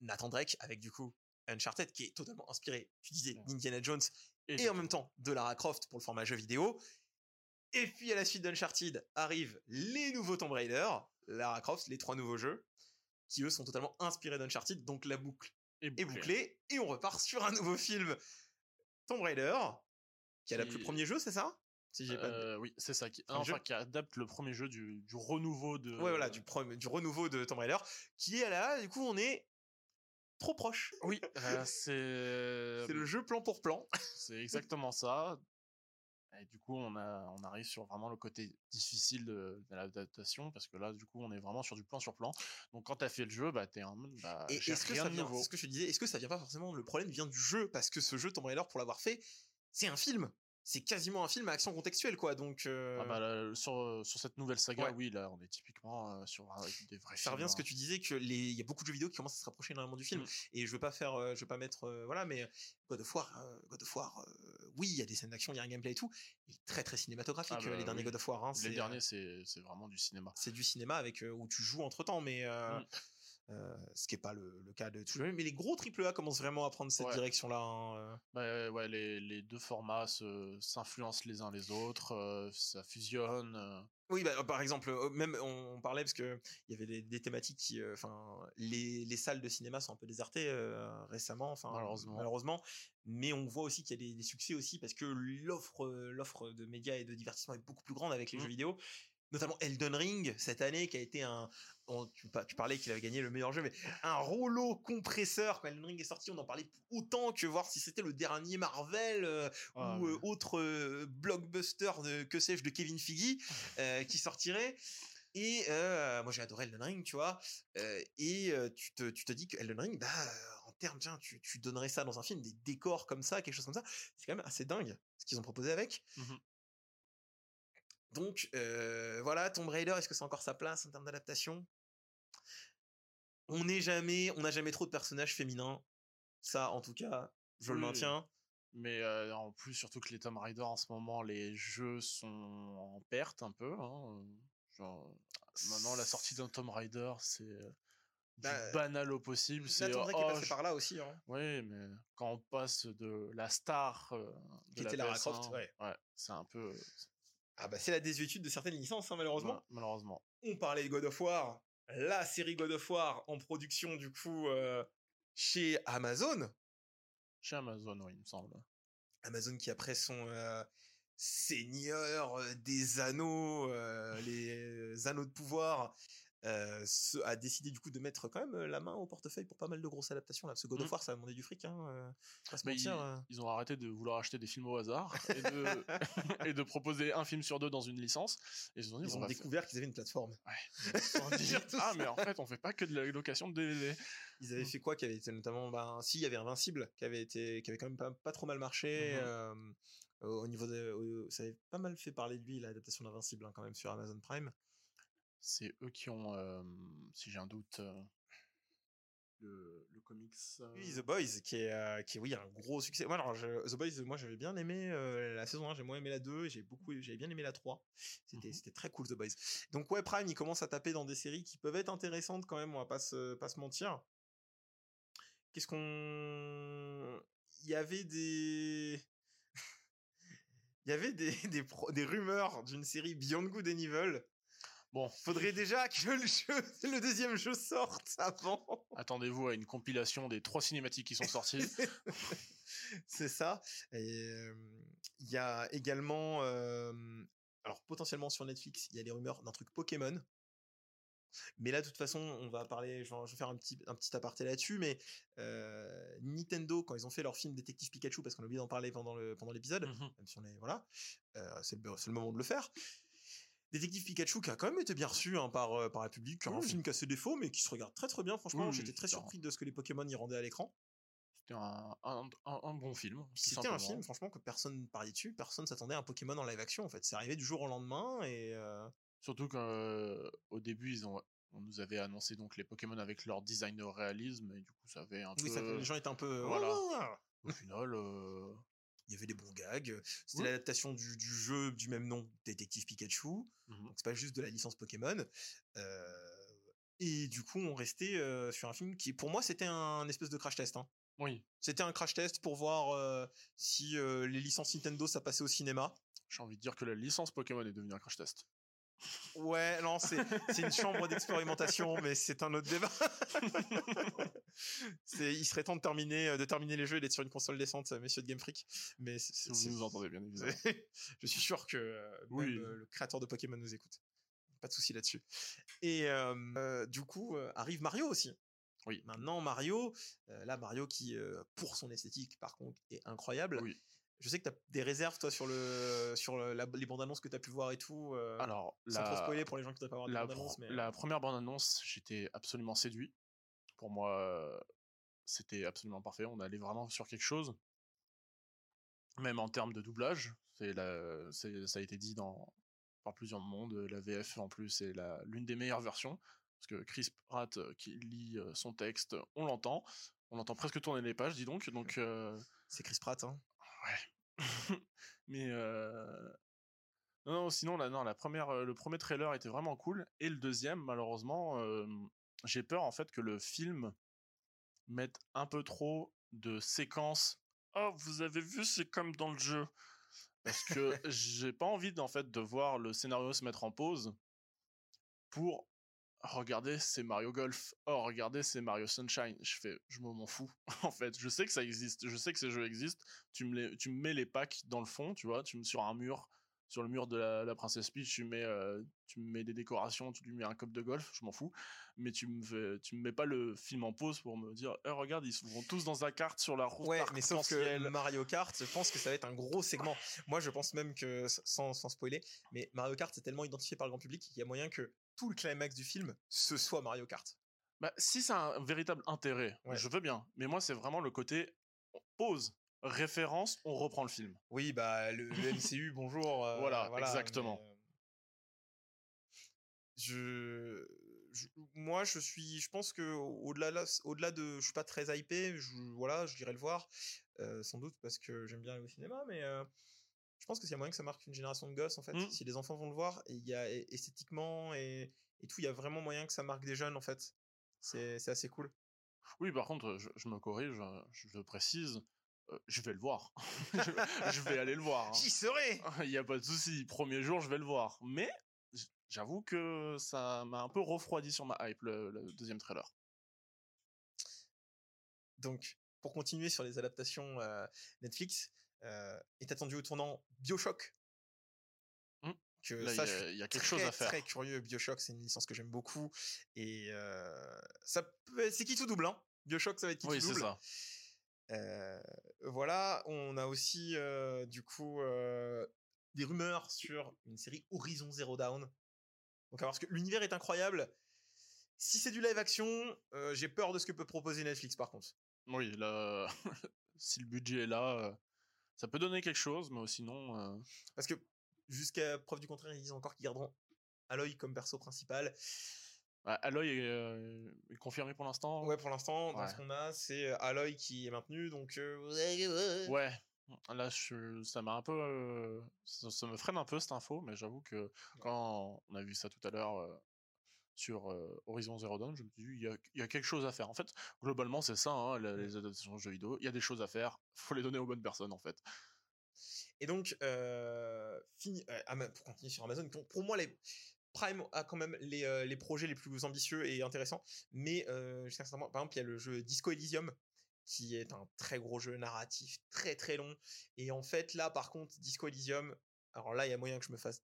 Nathan Drake avec du coup Uncharted qui est totalement inspiré, tu disais, d'Indiana Jones Et, et en même temps de Lara Croft pour le format jeu vidéo. Et puis à la suite d'Uncharted arrivent les nouveaux Tomb Raider, Lara Croft, les trois nouveaux jeux, qui eux sont totalement inspirés d'Uncharted, donc la boucle est bouclé. bouclée, et on repart sur un nouveau film, Tomb Raider, qui adapte le premier jeu, c'est ça? Si j'ai pas de- Euh, oui, c'est ça. Qui, enfin, jeu. qui adapte le premier jeu du, du renouveau de. Ouais, voilà, du, renouveau de Tomb Raider, qui est là, du coup, on est trop proche. Oui, euh, c'est. C'est le jeu plan pour plan. C'est exactement ça. Et du coup, on, a, on arrive sur vraiment le côté difficile de, de l'adaptation, parce que là, du coup, on est vraiment sur du plan sur plan. Donc, quand t'as fait le jeu, bah, t'es en mode, bah, Et est-ce que rien ça de vient, nouveau. c'est ce que je disais, est-ce que ça vient pas forcément, le problème vient du jeu, parce que ce jeu Tomb Raider, pour l'avoir fait, c'est un film? C'est quasiment un film à action contextuelle, quoi, donc... euh, Ah bah, là, sur, sur cette nouvelle saga, Ouais. oui, là, on est typiquement euh, sur euh, des vrais ça films. revient à ce que tu disais que les il y a beaucoup de jeux vidéo qui commencent à se rapprocher énormément du film Mm. et je veux pas faire euh, je veux pas mettre euh, voilà mais God of War euh, God of War euh, oui il y a des scènes d'action il y a un gameplay et tout il est très très cinématographique Ah euh, bah les derniers oui. God of War hein, Les euh, derniers, c'est c'est vraiment du cinéma. c'est du cinéma avec euh, où tu joues entre temps mais euh, Mm. Euh, ce qui est pas le, le cas de tout le mais les gros AAA commencent vraiment à prendre cette Ouais. direction là Bah, ouais, les, les deux formats s'influencent les uns les autres, euh, ça fusionne. euh. Oui, bah, par exemple, euh, même on, on parlait parce que il y avait des, des thématiques qui, euh, enfin, les, les salles de cinéma sont un peu désertées euh, récemment, enfin Malheureusement. malheureusement. Mais on voit aussi qu'il y a des, des succès aussi parce que l'offre, euh, l'offre de médias et de divertissement est beaucoup plus grande avec les jeux vidéo. Notamment Elden Ring cette année qui a été un, on- tu, pa- tu parlais qu'il avait gagné le meilleur jeu, mais un rouleau compresseur quand Elden Ring est sorti, on en parlait autant que voir si c'était le dernier Marvel euh, Ah, ou ouais. euh, autre euh, blockbuster de que sais-je de Kevin euh, qui sortirait. Et moi j'ai adoré Elden Ring, tu vois. Et tu, te, tu te dis que Elden Ring, bah, en termes, tiens, tu, tu donnerais ça dans un film, des décors comme ça, quelque chose comme ça, c'est quand même assez dingue ce qu'ils ont proposé avec. Mhm. Donc euh, voilà, Tomb Raider, est-ce que c'est encore sa place en termes d'adaptation? On n'est jamais, on n'a jamais trop de personnages féminins. Ça, en tout cas, je le maintiens. Mais euh, en plus, surtout que les Tomb Raider en ce moment, les jeux sont en perte un peu. Hein. Genre, maintenant, la sortie d'un Tomb Raider, c'est euh, du Bah, banal au possible. C'est oh, est passé je- par là aussi. Hein. Oui, mais quand on passe de la star euh, de Qui la était Lara PS1, Croft, ouais. c'est un peu Ah bah c'est la désuétude de certaines licences, hein, malheureusement. Malheureusement. On parlait de God of War, la série God of War en production du coup euh, chez Amazon. Chez Amazon, oui, il me semble. Amazon qui après son euh, seigneur euh, des anneaux, euh, les anneaux de pouvoir, euh, a décidé du coup de mettre quand même euh, la main au portefeuille pour pas mal de grosses adaptations là. Parce que God of Mm. War ça a demandé du fric, hein. euh, se ils, ont arrêté de vouloir acheter des films au hasard et de, et de proposer un film sur deux dans une licence. Et ils se sont dit, Ils on ont va découvert qu'ils avaient une plateforme. ils ah, mais en fait, on fait pas que de la location de DVD. Ils avaient Mm. fait quoi qui avait été notamment ben si il y avait Invincible qui avait été qui avait quand même pas, pas trop mal marché euh, au niveau de ça avait pas mal fait parler de lui l'adaptation d'Invincible hein, quand même sur Amazon Prime. C'est eux qui ont, euh, si j'ai un doute, euh, le, le comics. Oui, The Boys qui est qui est oui un gros succès. Moi alors je- The Boys moi j'avais bien aimé la saison 1, j'ai moins aimé la 2, et j'ai beaucoup j'avais bien aimé la 3. C'était Mhm. c'était très cool The Boys. Donc ouais Prime il commence à taper dans des séries qui peuvent être intéressantes quand même, on va pas se pas se mentir. Qu'est-ce qu'on il y avait des il y avait des, des, pro- des rumeurs d'une série Beyond Good and Evil. Bon, Faudrait déjà que le jeu, le deuxième jeu sorte avant. attendez-vous à une compilation des trois cinématiques qui sont sorties. C'est ça. Et euh, il y a également, euh, alors potentiellement sur Netflix, il y a les rumeurs d'un truc Pokémon. Mais là, de toute façon, on va parler, je vais, faire un petit, un petit aparté là-dessus, mais euh, Nintendo, quand ils ont fait leur film Détective Pikachu, parce qu'on a oublié d'en parler pendant le pendant l'épisode, Mhm. même si on est voilà, euh, c'est le, c'est le moment de le faire. Détective Pikachu qui a quand même été bien reçu hein, par euh, par la public, un Oui. film qui a ses défauts, mais qui se regarde très très bien. Franchement, Oui, oui, j'étais très un- surpris de ce que les Pokémon y rendaient à l'écran. C'était un, un, bon film. tout C'était un film, franchement, que personne ne pariait dessus, personne s'attendait à un Pokémon en live action. En fait, c'est arrivé du jour au lendemain et euh, Surtout qu'au début, ils ont, on nous avait annoncé donc les Pokémon avec leur design de réalisme, et du coup, ça avait un oui, peu. fait- les gens étaient un peu voilà. Au final, euh, Il y avait des bons blague. C'était Oui. l'adaptation du, du jeu du même nom, Détective Pikachu. Mhm. Donc c'est pas juste de la licence Pokémon. Euh, et du coup, on restait euh, sur un film qui, pour moi, c'était un espèce de crash test. hein. Oui, C'était un crash test pour voir euh, si les licences Nintendo ça passait au cinéma. j'ai envie de dire que la licence Pokémon est devenue un crash test. Ouais, non, c'est une chambre d'expérimentation, mais c'est un autre débat. il serait temps de terminer, euh, de terminer les jeux et d'être sur une console décente, euh, messieurs de Game Freak. Mais Si vous nous entendez bien évidemment. je suis sûr que euh, même, euh, le créateur de Pokémon nous écoute. Pas de souci là-dessus. Et euh, du coup, arrive Mario aussi. Oui. Maintenant, Mario, là, Mario qui, pour son esthétique, par contre, est incroyable. Oui. Je sais que tu as des réserves, toi, sur, le, sur le- la- les bandes annonces que tu as pu voir et tout. euh, Alors, sans la, trop spoiler pour les gens qui ne pas voir la, bandes annonces. pro- Mais... euh, la première bande-annonce, j'étais absolument séduit. Pour moi, c'était absolument parfait. On allait vraiment sur quelque chose. Même en termes de doublage, c'est la, ça a été dit dans, par plusieurs mondes. La VF, en plus, est la- l'une des meilleures versions. Parce que Chris Pratt, euh, qui lit euh, son texte, on l'entend. On l'entend presque tourner les pages, dis donc. Donc, euh, C'est Chris Pratt. Hein. mais euh, non, non, sinon la, non, la première, le premier trailer était vraiment cool et le deuxième, malheureusement, euh, j'ai peur en fait que le film mette un peu trop de séquences. Oh, vous avez vu, c'est comme dans le jeu. Parce que j'ai pas envie en fait de voir le scénario se mettre en pause pour regarder c'est Mario Golf. Oh, regardez c'est Mario Sunshine. Je fais, je m'en fous. en fait, je sais que ça existe, je sais que ces jeux existent. Tu me, les, tu me mets les packs dans le fond, tu vois, tu me sur un mur, sur le mur de la, la Princesse Peach, tu mets, euh, tu mets des décorations, tu lui mets un cop de golf, je m'en fous. Mais tu me fais, tu me mets pas le film en pause pour me dire, Eh, regarde, ils vont tous dans un kart sur la route Ouais, mais sauf que. Mario Kart, je pense que ça va être un gros segment. Moi, je pense même que, sans, sans spoiler, mais Mario Kart, c'est tellement identifié par le grand public qu'il y a moyen que tout le climax du film, ce soit Mario Kart. Bah, si c'est un véritable intérêt, Ouais. je veux bien. Mais moi, c'est vraiment le côté pause, référence, on reprend le film. Oui, bah, le, le MCU, bonjour. euh, Voilà, exactement. mais, euh, je, je- moi, je suis, je pense que au-delà, là- au-delà de, je suis pas très hypé. Je, voilà, je dirais le voir, euh, sans doute parce que j'aime bien aller au cinéma, mais je pense que a moyen que ça marque une génération de gosses, en fait, Mm. si les enfants vont le voir, et il y a esthétiquement et, et tout, il y a vraiment moyen que ça marque des jeunes, en fait. C'est, c'est assez cool. Oui, par contre, je, je me corrige, je, je précise, euh, je vais le voir. je, je vais aller le voir. hein. J'y serai. Il n'y a pas de souci. Premier jour, je vais le voir. Mais j'avoue que ça m'a un peu refroidi sur ma hype, le, le deuxième trailer. Donc, pour continuer sur les adaptations euh, Netflix, est attendu au tournant Bioshock. Que Là, il ça, y a- suis il y a quelque très, chose à faire. Très curieux. Bioshock, c'est une licence que j'aime beaucoup. Et euh, ça c'est qui tout double, hein. Bioshock, ça va être qui Oui, tout c'est double. ça. Euh, voilà, on a aussi euh, du coup euh, des rumeurs sur une série Horizon Zero Dawn. Donc à voir, parce que l'univers est incroyable. Si c'est du live action, euh, j'ai peur de ce que peut proposer Netflix par contre. Oui, là, si le budget est là, euh, ça peut donner quelque chose, mais sinon, euh, Parce que jusqu'à preuve du contraire, ils disent encore qu'ils garderont Aloy comme perso principal. ah, Aloy est, euh, est confirmé pour l'instant. Ouais, pour l'instant, dans Ouais. ce qu'on a, c'est euh, Aloy qui est maintenu, donc. euh, Ouais. Là, je, ça m'a un peu, euh, ça, ça me freine un peu cette info, mais j'avoue que quand on a vu ça tout à l'heure sur euh, Horizon Zero Dawn, je me suis dit, il y a, il y a quelque chose à faire. En fait, globalement, c'est ça, hein, les adaptations de jeux vidéo. Il y a des choses à faire, faut les donner aux bonnes personnes, en fait. Et donc, euh, fini, euh, pour continuer sur Amazon, pour, pour moi, les Prime a quand même les, euh, les projets les plus ambitieux et intéressants. Mais euh, par exemple, il y a le jeu Disco Elysium, qui est un très gros jeu narratif, très très long. Et en fait, là, par contre, Disco Elysium, alors là, il y a moyen que je me fasse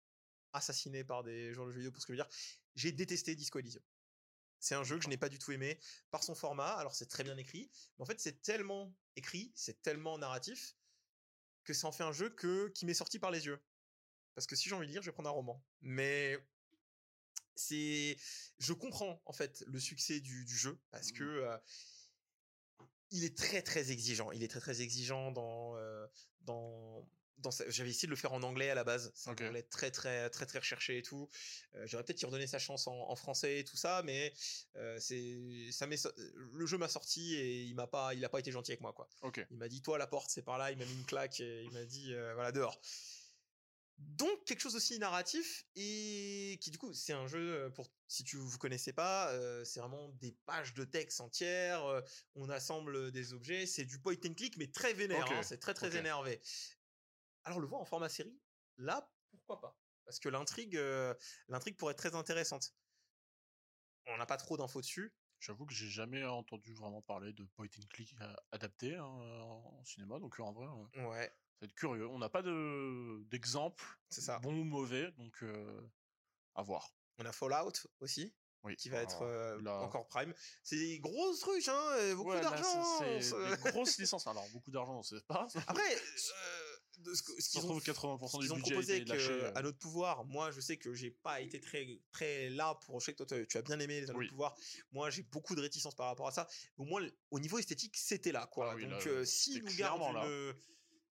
assassiner par des joueurs de jeux vidéo pour ce que je veux dire. J'ai détesté Disco Elysium. C'est un jeu que je n'ai pas du tout aimé par son format. Alors, c'est très bien écrit. Mais en fait, c'est tellement écrit, c'est tellement narratif que ça en fait un jeu que qui m'est sorti par les yeux. Parce que si j'ai envie de lire, je vais prendre un roman. Mais c'est, je comprends en fait le succès du, du jeu parce que euh, il est très très exigeant. Il est très très exigeant dans euh, dans j'avais essayé de le faire en anglais à la base. C'est Ok. un anglais très très très très recherché et tout. Euh, J'aurais peut-être y redonné sa chance en, en français et tout ça, mais euh, c'est ça m'est so- le jeu m'a sorti et il m'a pas il a pas été gentil avec moi quoi. Il m'a dit toi la porte c'est par là, il m'a mis une claque et il m'a dit euh, voilà dehors. Donc quelque chose aussi narratif et qui du coup c'est un jeu euh, pour si tu vous connaissez pas euh, c'est vraiment des pages de texte entières euh, on assemble des objets c'est du point and click mais très vénère hein, c'est très très énervé alors le voir en format série là pourquoi pas? Parce que l'intrigue euh, l'intrigue pourrait être très intéressante on n'a pas trop d'infos dessus J'avoue que j'ai jamais entendu vraiment parler de point and click adapté hein, en cinéma, donc en vrai, euh, ouais ça va être curieux. On n'a pas de d'exemple, c'est ça bon ou mauvais, donc euh, à voir. on a Fallout aussi Oui. qui va être euh, là- encore prime c'est des gros trucs hein beaucoup Ouais, d'argent c'est des grosses licences. Alors beaucoup d'argent, on sait pas. Après, euh, de ce, que- ce Ça se qu'ils ont, trouve 80% ce du qu'ils ont budget proposé lâché. euh, à notre pouvoir, moi je sais que j'ai pas été très très là pour. Je sais que toi tu- as bien aimé les Anneaux Oui. de pouvoir. Moi j'ai beaucoup de réticence par rapport à ça. Au moins au niveau esthétique c'était là quoi. Ah oui, Donc euh, s'ils nous gardent une,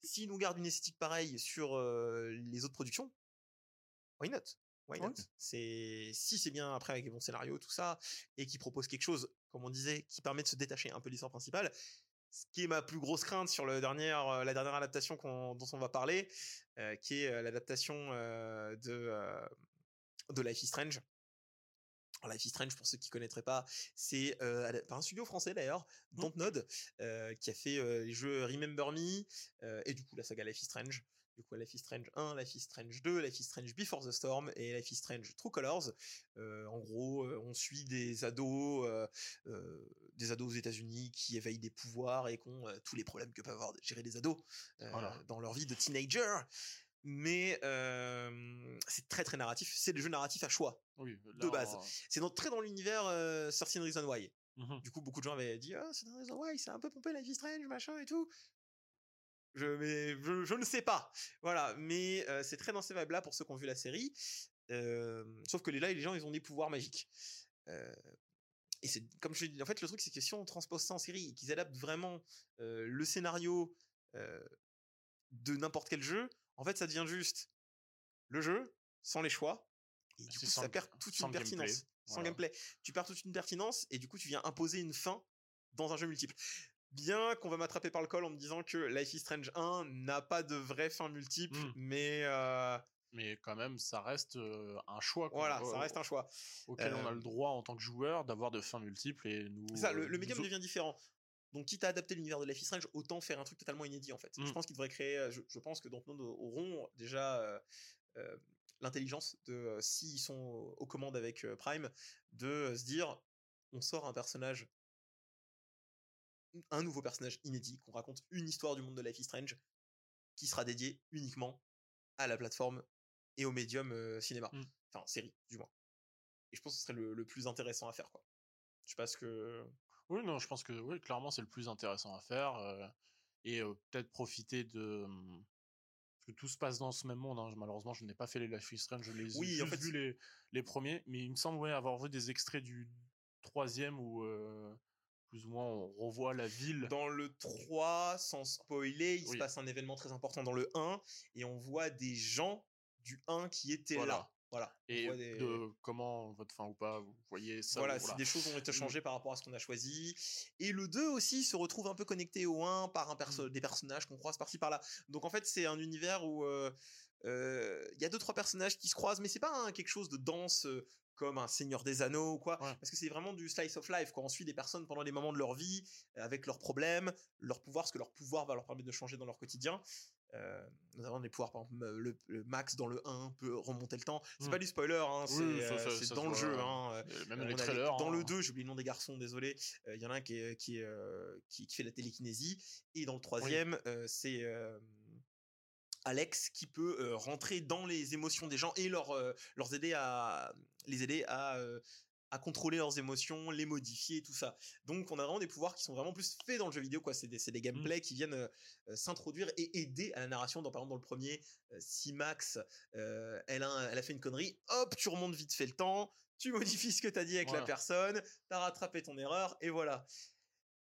s'ils nous gardent une esthétique pareille sur euh, les autres productions, why not? Why not? Ouais. C'est si c'est bien après avec les bons scénarios tout ça et qui propose quelque chose comme on disait qui permet de se détacher un peu de l'histoire principale ce qui est ma plus grosse crainte sur le dernier, euh, la dernière adaptation dont on va parler, euh, qui est euh, l'adaptation de, de Life is Strange. Alors, Life is Strange, pour ceux qui connaîtraient pas, c'est par un studio français d'ailleurs, Dontnod, euh, qui a fait les jeux Remember Me et du coup la saga Life is Strange. Du coup, Life is Strange 1, Life is Strange 2, Life is Strange Before the Storm et Life is Strange True Colors. Euh, en gros, euh, on suit des ados, euh, des ados aux États-Unis qui éveillent des pouvoirs et qui ont tous les problèmes que peuvent avoir de gérer des ados Voilà. dans leur vie de teenager. Mais euh, c'est très très narratif. C'est des jeux narratifs à choix. oui, de base. C'est dans- très dans l'univers euh, 13 Reasons Why. mhm. Du coup, beaucoup de gens avaient dit Ah, 13 Reasons Why, c'est un peu pompé Life is Strange, machin et tout. Je, mais je, je ne sais pas. Voilà, mais euh, c'est très dans ces vibes-là pour ceux qui ont vu la série. Euh, sauf que là, les gens, ils ont des pouvoirs magiques. Euh, et c'est comme je dis, en fait, le truc, c'est que si on transpose ça en série et qu'ils adaptent vraiment euh, le scénario de n'importe quel jeu, en fait, ça devient juste le jeu sans les choix. Et du C'est coup, sans ça perd toute une gameplay. pertinence. Sans Voilà. gameplay. Tu perds toute une pertinence et du coup, tu viens imposer une fin dans un jeu multiple. Bien qu'on va m'attraper par le col en me disant que Life is Strange 1 n'a pas de vraie fin multiple, Mm. mais euh, Mais quand même, ça reste euh, un choix. voilà, ça reste un choix. auquel on a Euh, le droit en tant que joueur d'avoir de fins multiples et nous. Ça, le, le médium nous- devient différent. Donc, quitte à adapter l'univers de Life is Strange, autant faire un truc totalement inédit en fait. Je Mm. pense qu'ils devraient créer. Je, je pense que Dontnod auront déjà euh, l'intelligence de, s'ils sont aux commandes avec Prime, de se dire on sort un personnage, un nouveau personnage inédit, qu'on raconte une histoire du monde de Life is Strange qui sera dédié uniquement à la plateforme et au médium euh, cinéma. Mm. Enfin, série, du moins. Et je pense que ce serait le, le plus intéressant à faire, quoi. Je sais pas ce que. Oui, non, je pense que oui, clairement, c'est le plus intéressant à faire. euh, et euh, peut-être profiter de. Parce que tout se passe dans ce même monde. hein. Malheureusement, je n'ai pas fait les Life is Strange, je les ai Oui, en juste fait, vu les, les premiers. Mais il me semble ouais, avoir vu des extraits du troisième où, euh, plus ou moins, on revoit la ville. Dans le 3, sans spoiler, il se passe un événement très important dans le 1 et on voit des gens du 1 qui étaient Voilà. là. Voilà. Et des- de comment, votre fin ou pas, vous voyez ça. voilà, si des choses ont été changées par rapport à ce qu'on a choisi. Et le 2 aussi se retrouve un peu connecté au 1 par un perso Mm. des personnages qu'on croise par-ci par-là. Donc en fait, c'est un univers où euh, euh, il y a deux trois personnages qui se croisent, mais c'est pas quelque chose de dense euh, comme un Seigneur des Anneaux ou quoi. Ouais. Parce que c'est vraiment du slice of life. Quand on suit des personnes pendant des moments de leur vie, euh, avec leurs problèmes, leurs pouvoirs, ce que leur pouvoir va leur permettre de changer dans leur quotidien. Euh, notamment des pouvoirs, par exemple, le, le Max dans le 1 peut remonter le temps. C'est Mm. pas du spoiler, hein, c'est Oui, euh, dans le jeu. euh, hein, euh, euh, Même euh, les trailers. dans hein. le 2, j'ai oublié le nom des garçons, désolé. Euh, Il y en a un qui, est- qui, est, euh, qui, qui fait la télékinésie. Et dans le troisième, euh, c'est euh, Alex qui peut euh, rentrer dans les émotions des gens et leur, euh, leur aider à les aider à, euh, à contrôler leurs émotions, les modifier, tout ça. Donc on a vraiment des pouvoirs qui sont vraiment plus faits dans le jeu vidéo, quoi. C'est des, des gameplays qui viennent euh, s'introduire et aider à la narration. Dans, par exemple, dans le premier, euh, si Max, euh, elle, a, un- elle a fait une connerie, hop, tu remontes vite fait le temps, tu modifies ce que t'as dit avec la personne, t'as rattrapé ton erreur, et voilà.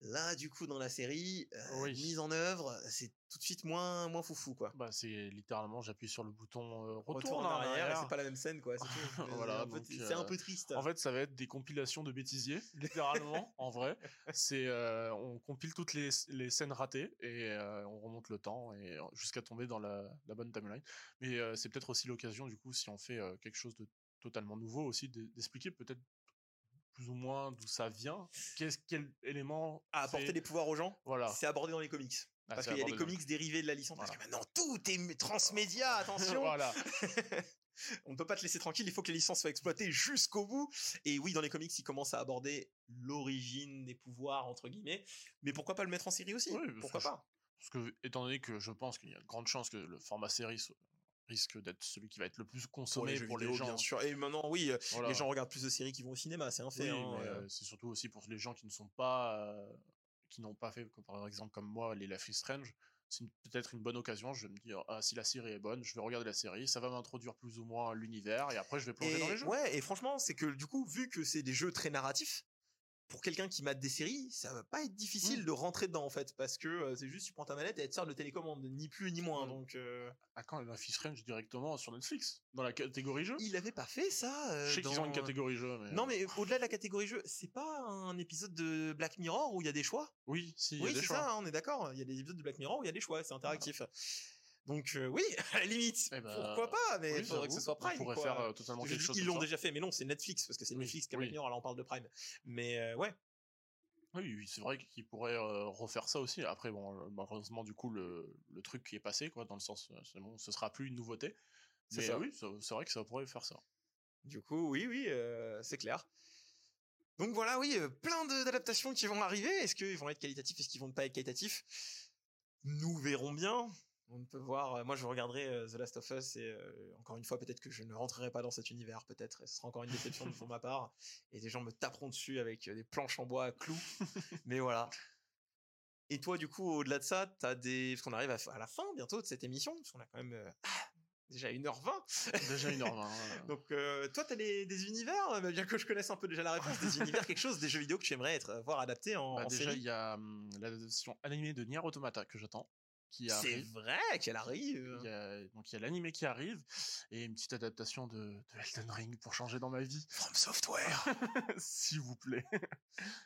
Là, du coup, dans la série, euh, Oui. mise en œuvre, c'est tout de suite moins, moins foufou, quoi. Bah, c'est littéralement, j'appuie sur le bouton euh, retour, Retour en arrière, et c'est pas la même scène, quoi. c'est. Voilà, C'est un peu- triste. En fait, ça va être des compilations de bêtisiers, littéralement, en vrai. C'est, euh, on compile toutes les, les scènes ratées et euh, on remonte le temps et jusqu'à tomber dans la, la bonne timeline. Mais c'est peut-être aussi l'occasion, du coup, si on fait quelque chose de totalement nouveau aussi, d'e- d'expliquer peut-être plus ou moins d'où ça vient, qu'est-ce quel élément à apporter des pouvoirs aux gens, Voilà. c'est abordé dans les comics. Ah, parce qu'il y a les comics dérivés de la licence. Parce que maintenant, tout est transmédia, attention voilà. On ne peut pas te laisser tranquille, il faut que les licences soient exploitées jusqu'au bout. Et oui, dans les comics, ils commencent à aborder l'origine des pouvoirs, entre guillemets. Mais pourquoi pas le mettre en série aussi? Oui, Pourquoi pas? Parce que, étant donné que je pense qu'il y a de grandes chances que le format série so- risque d'être celui qui va être le plus consommé pour les, vidéo, gens. bien sûr. Et maintenant, oui, euh, Voilà. les gens regardent plus de séries qui vont au cinéma, c'est un fait. Oui, hein, euh. euh, c'est surtout aussi pour les gens qui ne sont pas, euh, qui n'ont pas fait, comme par exemple comme moi, les Life is Strange. C'est peut-être une bonne occasion. Je vais me dire, ah, si la série est bonne, je vais regarder la série. Ça va m'introduire plus ou moins l'univers et après je vais plonger Et, dans les jeux. ouais, et franchement, c'est que du coup, vu que c'est des jeux très narratifs, pour quelqu'un qui mate des séries, ça va pas être difficile Mm. de rentrer dedans en fait, parce que euh, c'est juste tu prends ta manette et elle te sert de télécommande, ni plus ni moins. Mm. Donc, euh, À quand Life is Strange directement sur Netflix dans la catégorie jeu il avait pas fait ça. euh, Je sais qu'ils ont une dans- catégorie jeu, mais Non, mais au-delà de la catégorie jeu, c'est pas un épisode de Black Mirror où il y a des choix? Oui, si, y Oui, c'est ça, hein, on est d'accord. Il y a des épisodes de Black Mirror où il y a des choix, c'est interactif. Donc euh, oui, à la limite, Eh ben, pourquoi pas, mais oui, il faudrait que ce soit on Prime. pourrait quoi. faire euh, totalement quelque chose ils l'ont déjà fait, mais non, c'est Netflix, parce que c'est Oui, Netflix qui a oui. Là on parle de Prime. Mais euh, ouais, Oui, oui, c'est vrai qu'ils pourraient refaire ça aussi. Après, bon, malheureusement, du coup, le, le truc qui est passé, quoi, dans le sens, bon, ce sera plus une nouveauté. C'est Mais ça. oui, c'est vrai que ça pourrait faire ça. du coup, oui, oui, euh, c'est clair. Donc voilà, oui, plein d'adaptations qui vont arriver. Est-ce qu'ils vont être qualitatifs, est-ce qu'ils vont pas être qualitatifs? Nous verrons bien. On peut voir. euh, Moi, je regarderai euh, The Last of Us et euh, encore une fois, peut-être que je ne rentrerai pas dans cet univers. Peut-être, ce sera encore une déception pour ma part. Et des gens me taperont dessus avec des planches en bois à clous. Mais voilà. Et toi, du coup, au-delà de ça, t'as des. Parce qu'on arrive à, la fin bientôt de cette émission, parce qu'on a quand même euh, ah, déjà 1h20. Déjà une heure vingt, hein. Donc, euh, toi, t'as des, des univers, euh, bien que je connaisse un peu déjà la réponse, des univers, quelque chose, des jeux vidéo que tu aimerais être, voir adapté en, Bah, en déjà, il y a hum, l'adaptation animée de Nier Automata que j'attends, qui C'est vrai qu'elle arrive. Il y a, donc il y a l'animé qui arrive et une petite adaptation de, de Elden Ring pour changer dans ma vie, From Software. s'il vous plaît.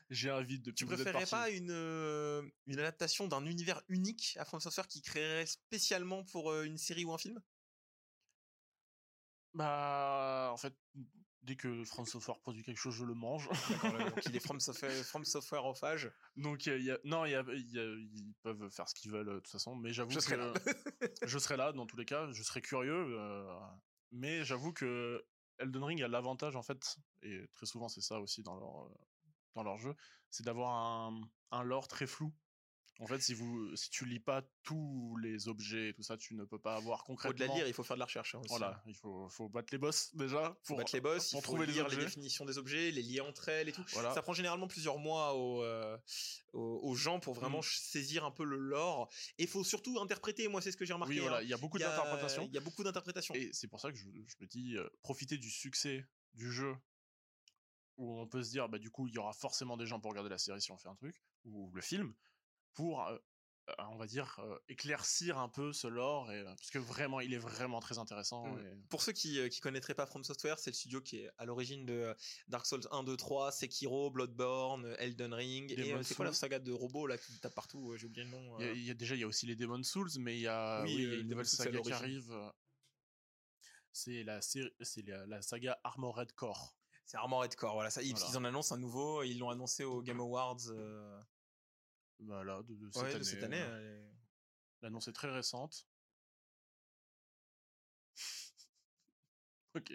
J'ai envie depuis tu partis. pas une, euh, une adaptation d'un univers unique à From Software qui créerait spécialement pour euh, une série ou un film? Bah, en fait, dès que France Software produit quelque chose, je le mange. Ouais, Donc, il est From Software, From Software ophage. Donc, il y a, non, il y a, il y a- ils peuvent faire ce qu'ils veulent euh, de toute façon, mais j'avoue que serai là. je serai là dans tous les cas, je serai curieux, euh, mais j'avoue que Elden Ring a l'avantage en fait, et très souvent c'est ça aussi dans leur, euh, dans leur jeu, c'est d'avoir un, un lore très flou. En fait, si, vous, si tu lis pas tous les objets et tout ça, tu ne peux pas avoir concrètement. Au-delà de lire, il faut faire de la recherche. hein, aussi. Voilà, il faut, faut battre les boss déjà Faut pour battre les boss, pour il faut trouver les lire les définitions des objets, les lier entre elles et tout. Voilà. Ça prend généralement plusieurs mois aux, euh, aux, gens pour vraiment Mm. ch- saisir un peu le lore. Et il faut surtout interpréter. Moi, c'est ce que j'ai remarqué. Oui, voilà, hein. il y a beaucoup d'interprétations. Il y a beaucoup d'interprétations. Et c'est pour ça que je, je me dis, euh, profiter du succès du jeu, où on peut se dire, bah, du coup, il y aura forcément des gens pour regarder la série si on fait un truc, ou le film, pour, on va dire, éclaircir un peu ce lore, et, parce que vraiment, il est vraiment très intéressant. Mm. et- Pour ceux qui, qui connaîtraient pas From Software, c'est le studio qui est à l'origine de Dark Souls 1, 2, 3, Sekiro, Bloodborne, euh, Elden Ring. et c'est quoi la saga de robots là qui tapent partout J'ai oublié le nom. Il y a, il y a- déjà, il y a aussi les Demon's Souls, mais il y a, Oui, oui, il y a euh, une nouvelle saga qui arrive. C'est la, série- c'est la, la saga Armored Core. C'est Armored Core. Voilà, ça, ils, Voilà. ils en annoncent un nouveau. Ils l'ont annoncé au Game Awards euh, Voilà, de, de cette ouais, année. de cette année. voilà. elle est- L'annonce est très récente. ok.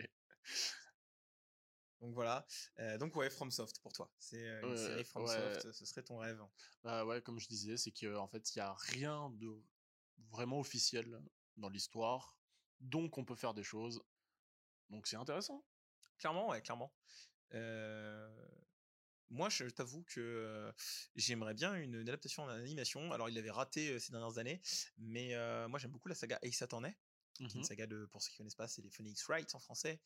Donc voilà. Euh, donc ouais, FromSoft pour toi. C'est euh, une Ouais, série ouais. FromSoft. Ce serait ton rêve. Bah ouais, comme je disais, c'est qu'en fait, il y a rien de vraiment officiel dans l'histoire, donc on peut faire des choses. Donc c'est intéressant. Clairement, ouais, clairement. Euh, Moi, je t'avoue que euh, j'aimerais bien une, une adaptation en animation. Alors, il l'avait raté euh, ces dernières années, mais euh, moi, j'aime beaucoup la saga Ace Attorney. qui est Mhm. une saga de, pour ceux qui connaissent pas, c'est les Phoenix Wright en français.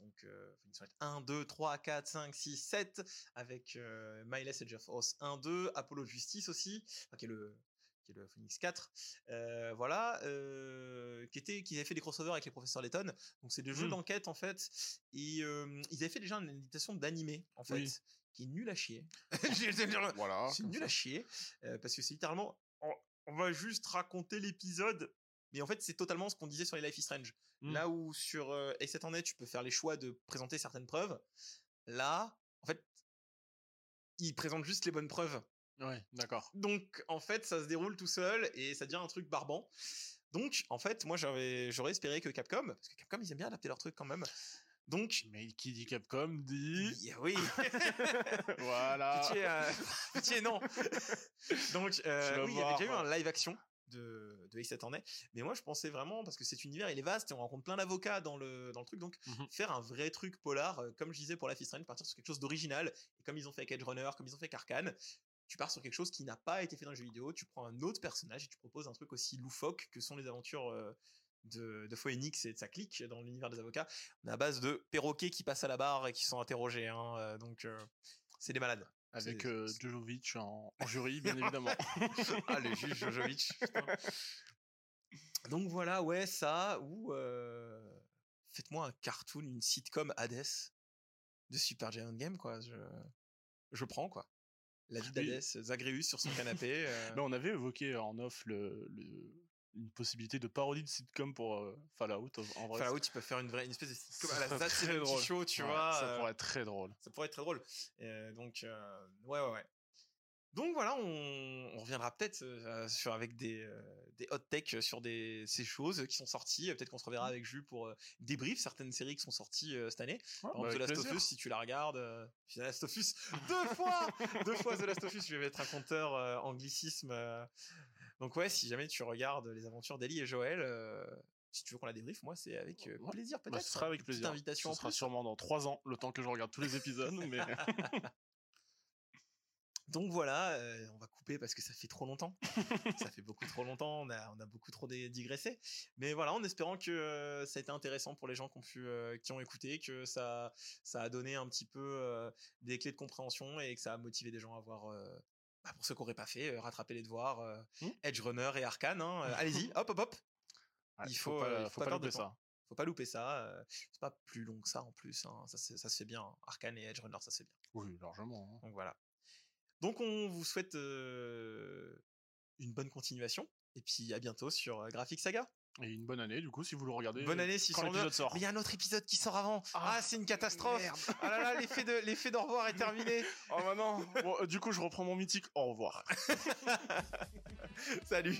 Donc, Phoenix Wright 1, 2, 3, 4, 5, 6, 7, avec euh, Miles Edge of Oz 1, 2, Apollo Justice aussi, enfin, qui est le qui est le Phoenix 4, euh, voilà, euh, qui était, qui avait fait des crossovers avec les professeurs Layton. Donc c'est des jeux Mm. d'enquête en fait. Et euh, ils avaient fait déjà une adaptation d'animé en fait, Oui. qui est nul à chier. Voilà. C'est nul ça. à chier euh, parce que c'est littéralement on, on va juste raconter l'épisode mais en fait c'est totalement ce qu'on disait sur les Life is Strange Mm. là où sur euh, et cette année tu peux faire les choix de présenter certaines preuves là en fait ils présentent juste les bonnes preuves Ouais, d'accord. donc en fait ça se déroule tout seul et ça devient un truc barbant donc en fait moi j'avais j'aurais espéré que Capcom parce que Capcom ils aiment bien adapter leurs trucs quand même donc Mais qui dit Capcom dit. oui voilà. Pitié, euh, pitié, non. Donc, euh, oui, il y avait déjà eu un live action de, de Ace Attorney. Mais moi, je pensais vraiment, parce que cet univers, il est vaste et on rencontre plein d'avocats dans le, dans le truc. Donc, Mhm. faire un vrai truc polar, euh, comme je disais pour is Strange, partir sur quelque chose d'original. Et comme ils ont fait avec Edge Runner, comme ils ont fait avec Arkane, tu pars sur quelque chose qui n'a pas été fait dans le jeu vidéo. Tu prends un autre personnage et tu proposes un truc aussi loufoque que sont les aventures. euh, de, de Phoenix et de sa clique dans l'univers des avocats. On est à base de perroquets qui passent à la barre et qui sont interrogés. hein, euh, donc, euh, c'est des malades. Avec euh, Jojovic en, en jury, bien évidemment. ah, le juge Jojovic. putain. Donc voilà, ouais, ça, ou euh, faites-moi un cartoon, une sitcom Hades de Super Giant Game, quoi. Je, je prends, quoi. La vie Oui. d'Hades, Zagreus sur son canapé. euh, Mais on avait évoqué en off le, le- une possibilité de parodie de sitcom pour euh, Fallout. En vrai, Fallout, tu peux faire une vraie, une espèce de sitcom à la serait That très 70 drôle. Show, tu Ouais, vois. Ça euh, pourrait être très drôle. ça pourrait être très drôle. Euh, donc, ouais, ouais, ouais. Donc voilà, on, on reviendra peut-être euh, sur avec des, euh, des hot tech sur des ces choses qui sont sorties. Peut-être qu'on se reverra avec Jules pour euh, débrief certaines séries qui sont sorties euh, cette année. Ouais, Par bah, The Last of. Us, si tu la regardes, euh, The Last of Us deux fois, deux fois The Last of Us. Je vais mettre un compteur euh, anglicisme. euh. Donc ouais, si jamais tu regardes les aventures d'Ellie et Joël. euh, si tu veux qu'on la débriefe, moi c'est avec euh, plaisir peut-être. Bah, ce sera avec plaisir. invitation Ce sera sûrement dans trois ans, le temps que je regarde tous les épisodes. mais Donc voilà, euh, on va couper parce que ça fait trop longtemps. ça fait beaucoup trop longtemps, on a, on a beaucoup trop digressé. Mais voilà, en espérant que euh, ça a été intéressant pour les gens qui ont, pu, euh, qui ont écouté, que ça, ça a donné un petit peu des clés de compréhension et que ça a motivé des gens à voir, bah, pour ceux qui n'auraient pas fait, rattraper les devoirs, Hmm. Edge Runner et Arkane. hein. Allez-y, hop, hop, hop. Ouais, Il faut faut, pas, faut pas louper ça. Faut pas louper ça. c'est pas plus long que ça en plus. hein. Ça, se fait bien. Arkane et Edge Runner, ça se fait bien. Oui, largement. hein. Donc voilà. Donc on vous souhaite euh, une bonne continuation. Et puis à bientôt sur Graphic Saga. Et une bonne année, du coup, si vous le regardez. Bonne année quand 602. l'épisode sort. Mais il y a un autre épisode qui sort avant. Ah, Ah, c'est une catastrophe. merde. Ah là là, l'effet de l'effet d'au revoir est terminé. Oh bah non Bon, euh, Du coup, je reprends mon mythique. Au revoir. Salut.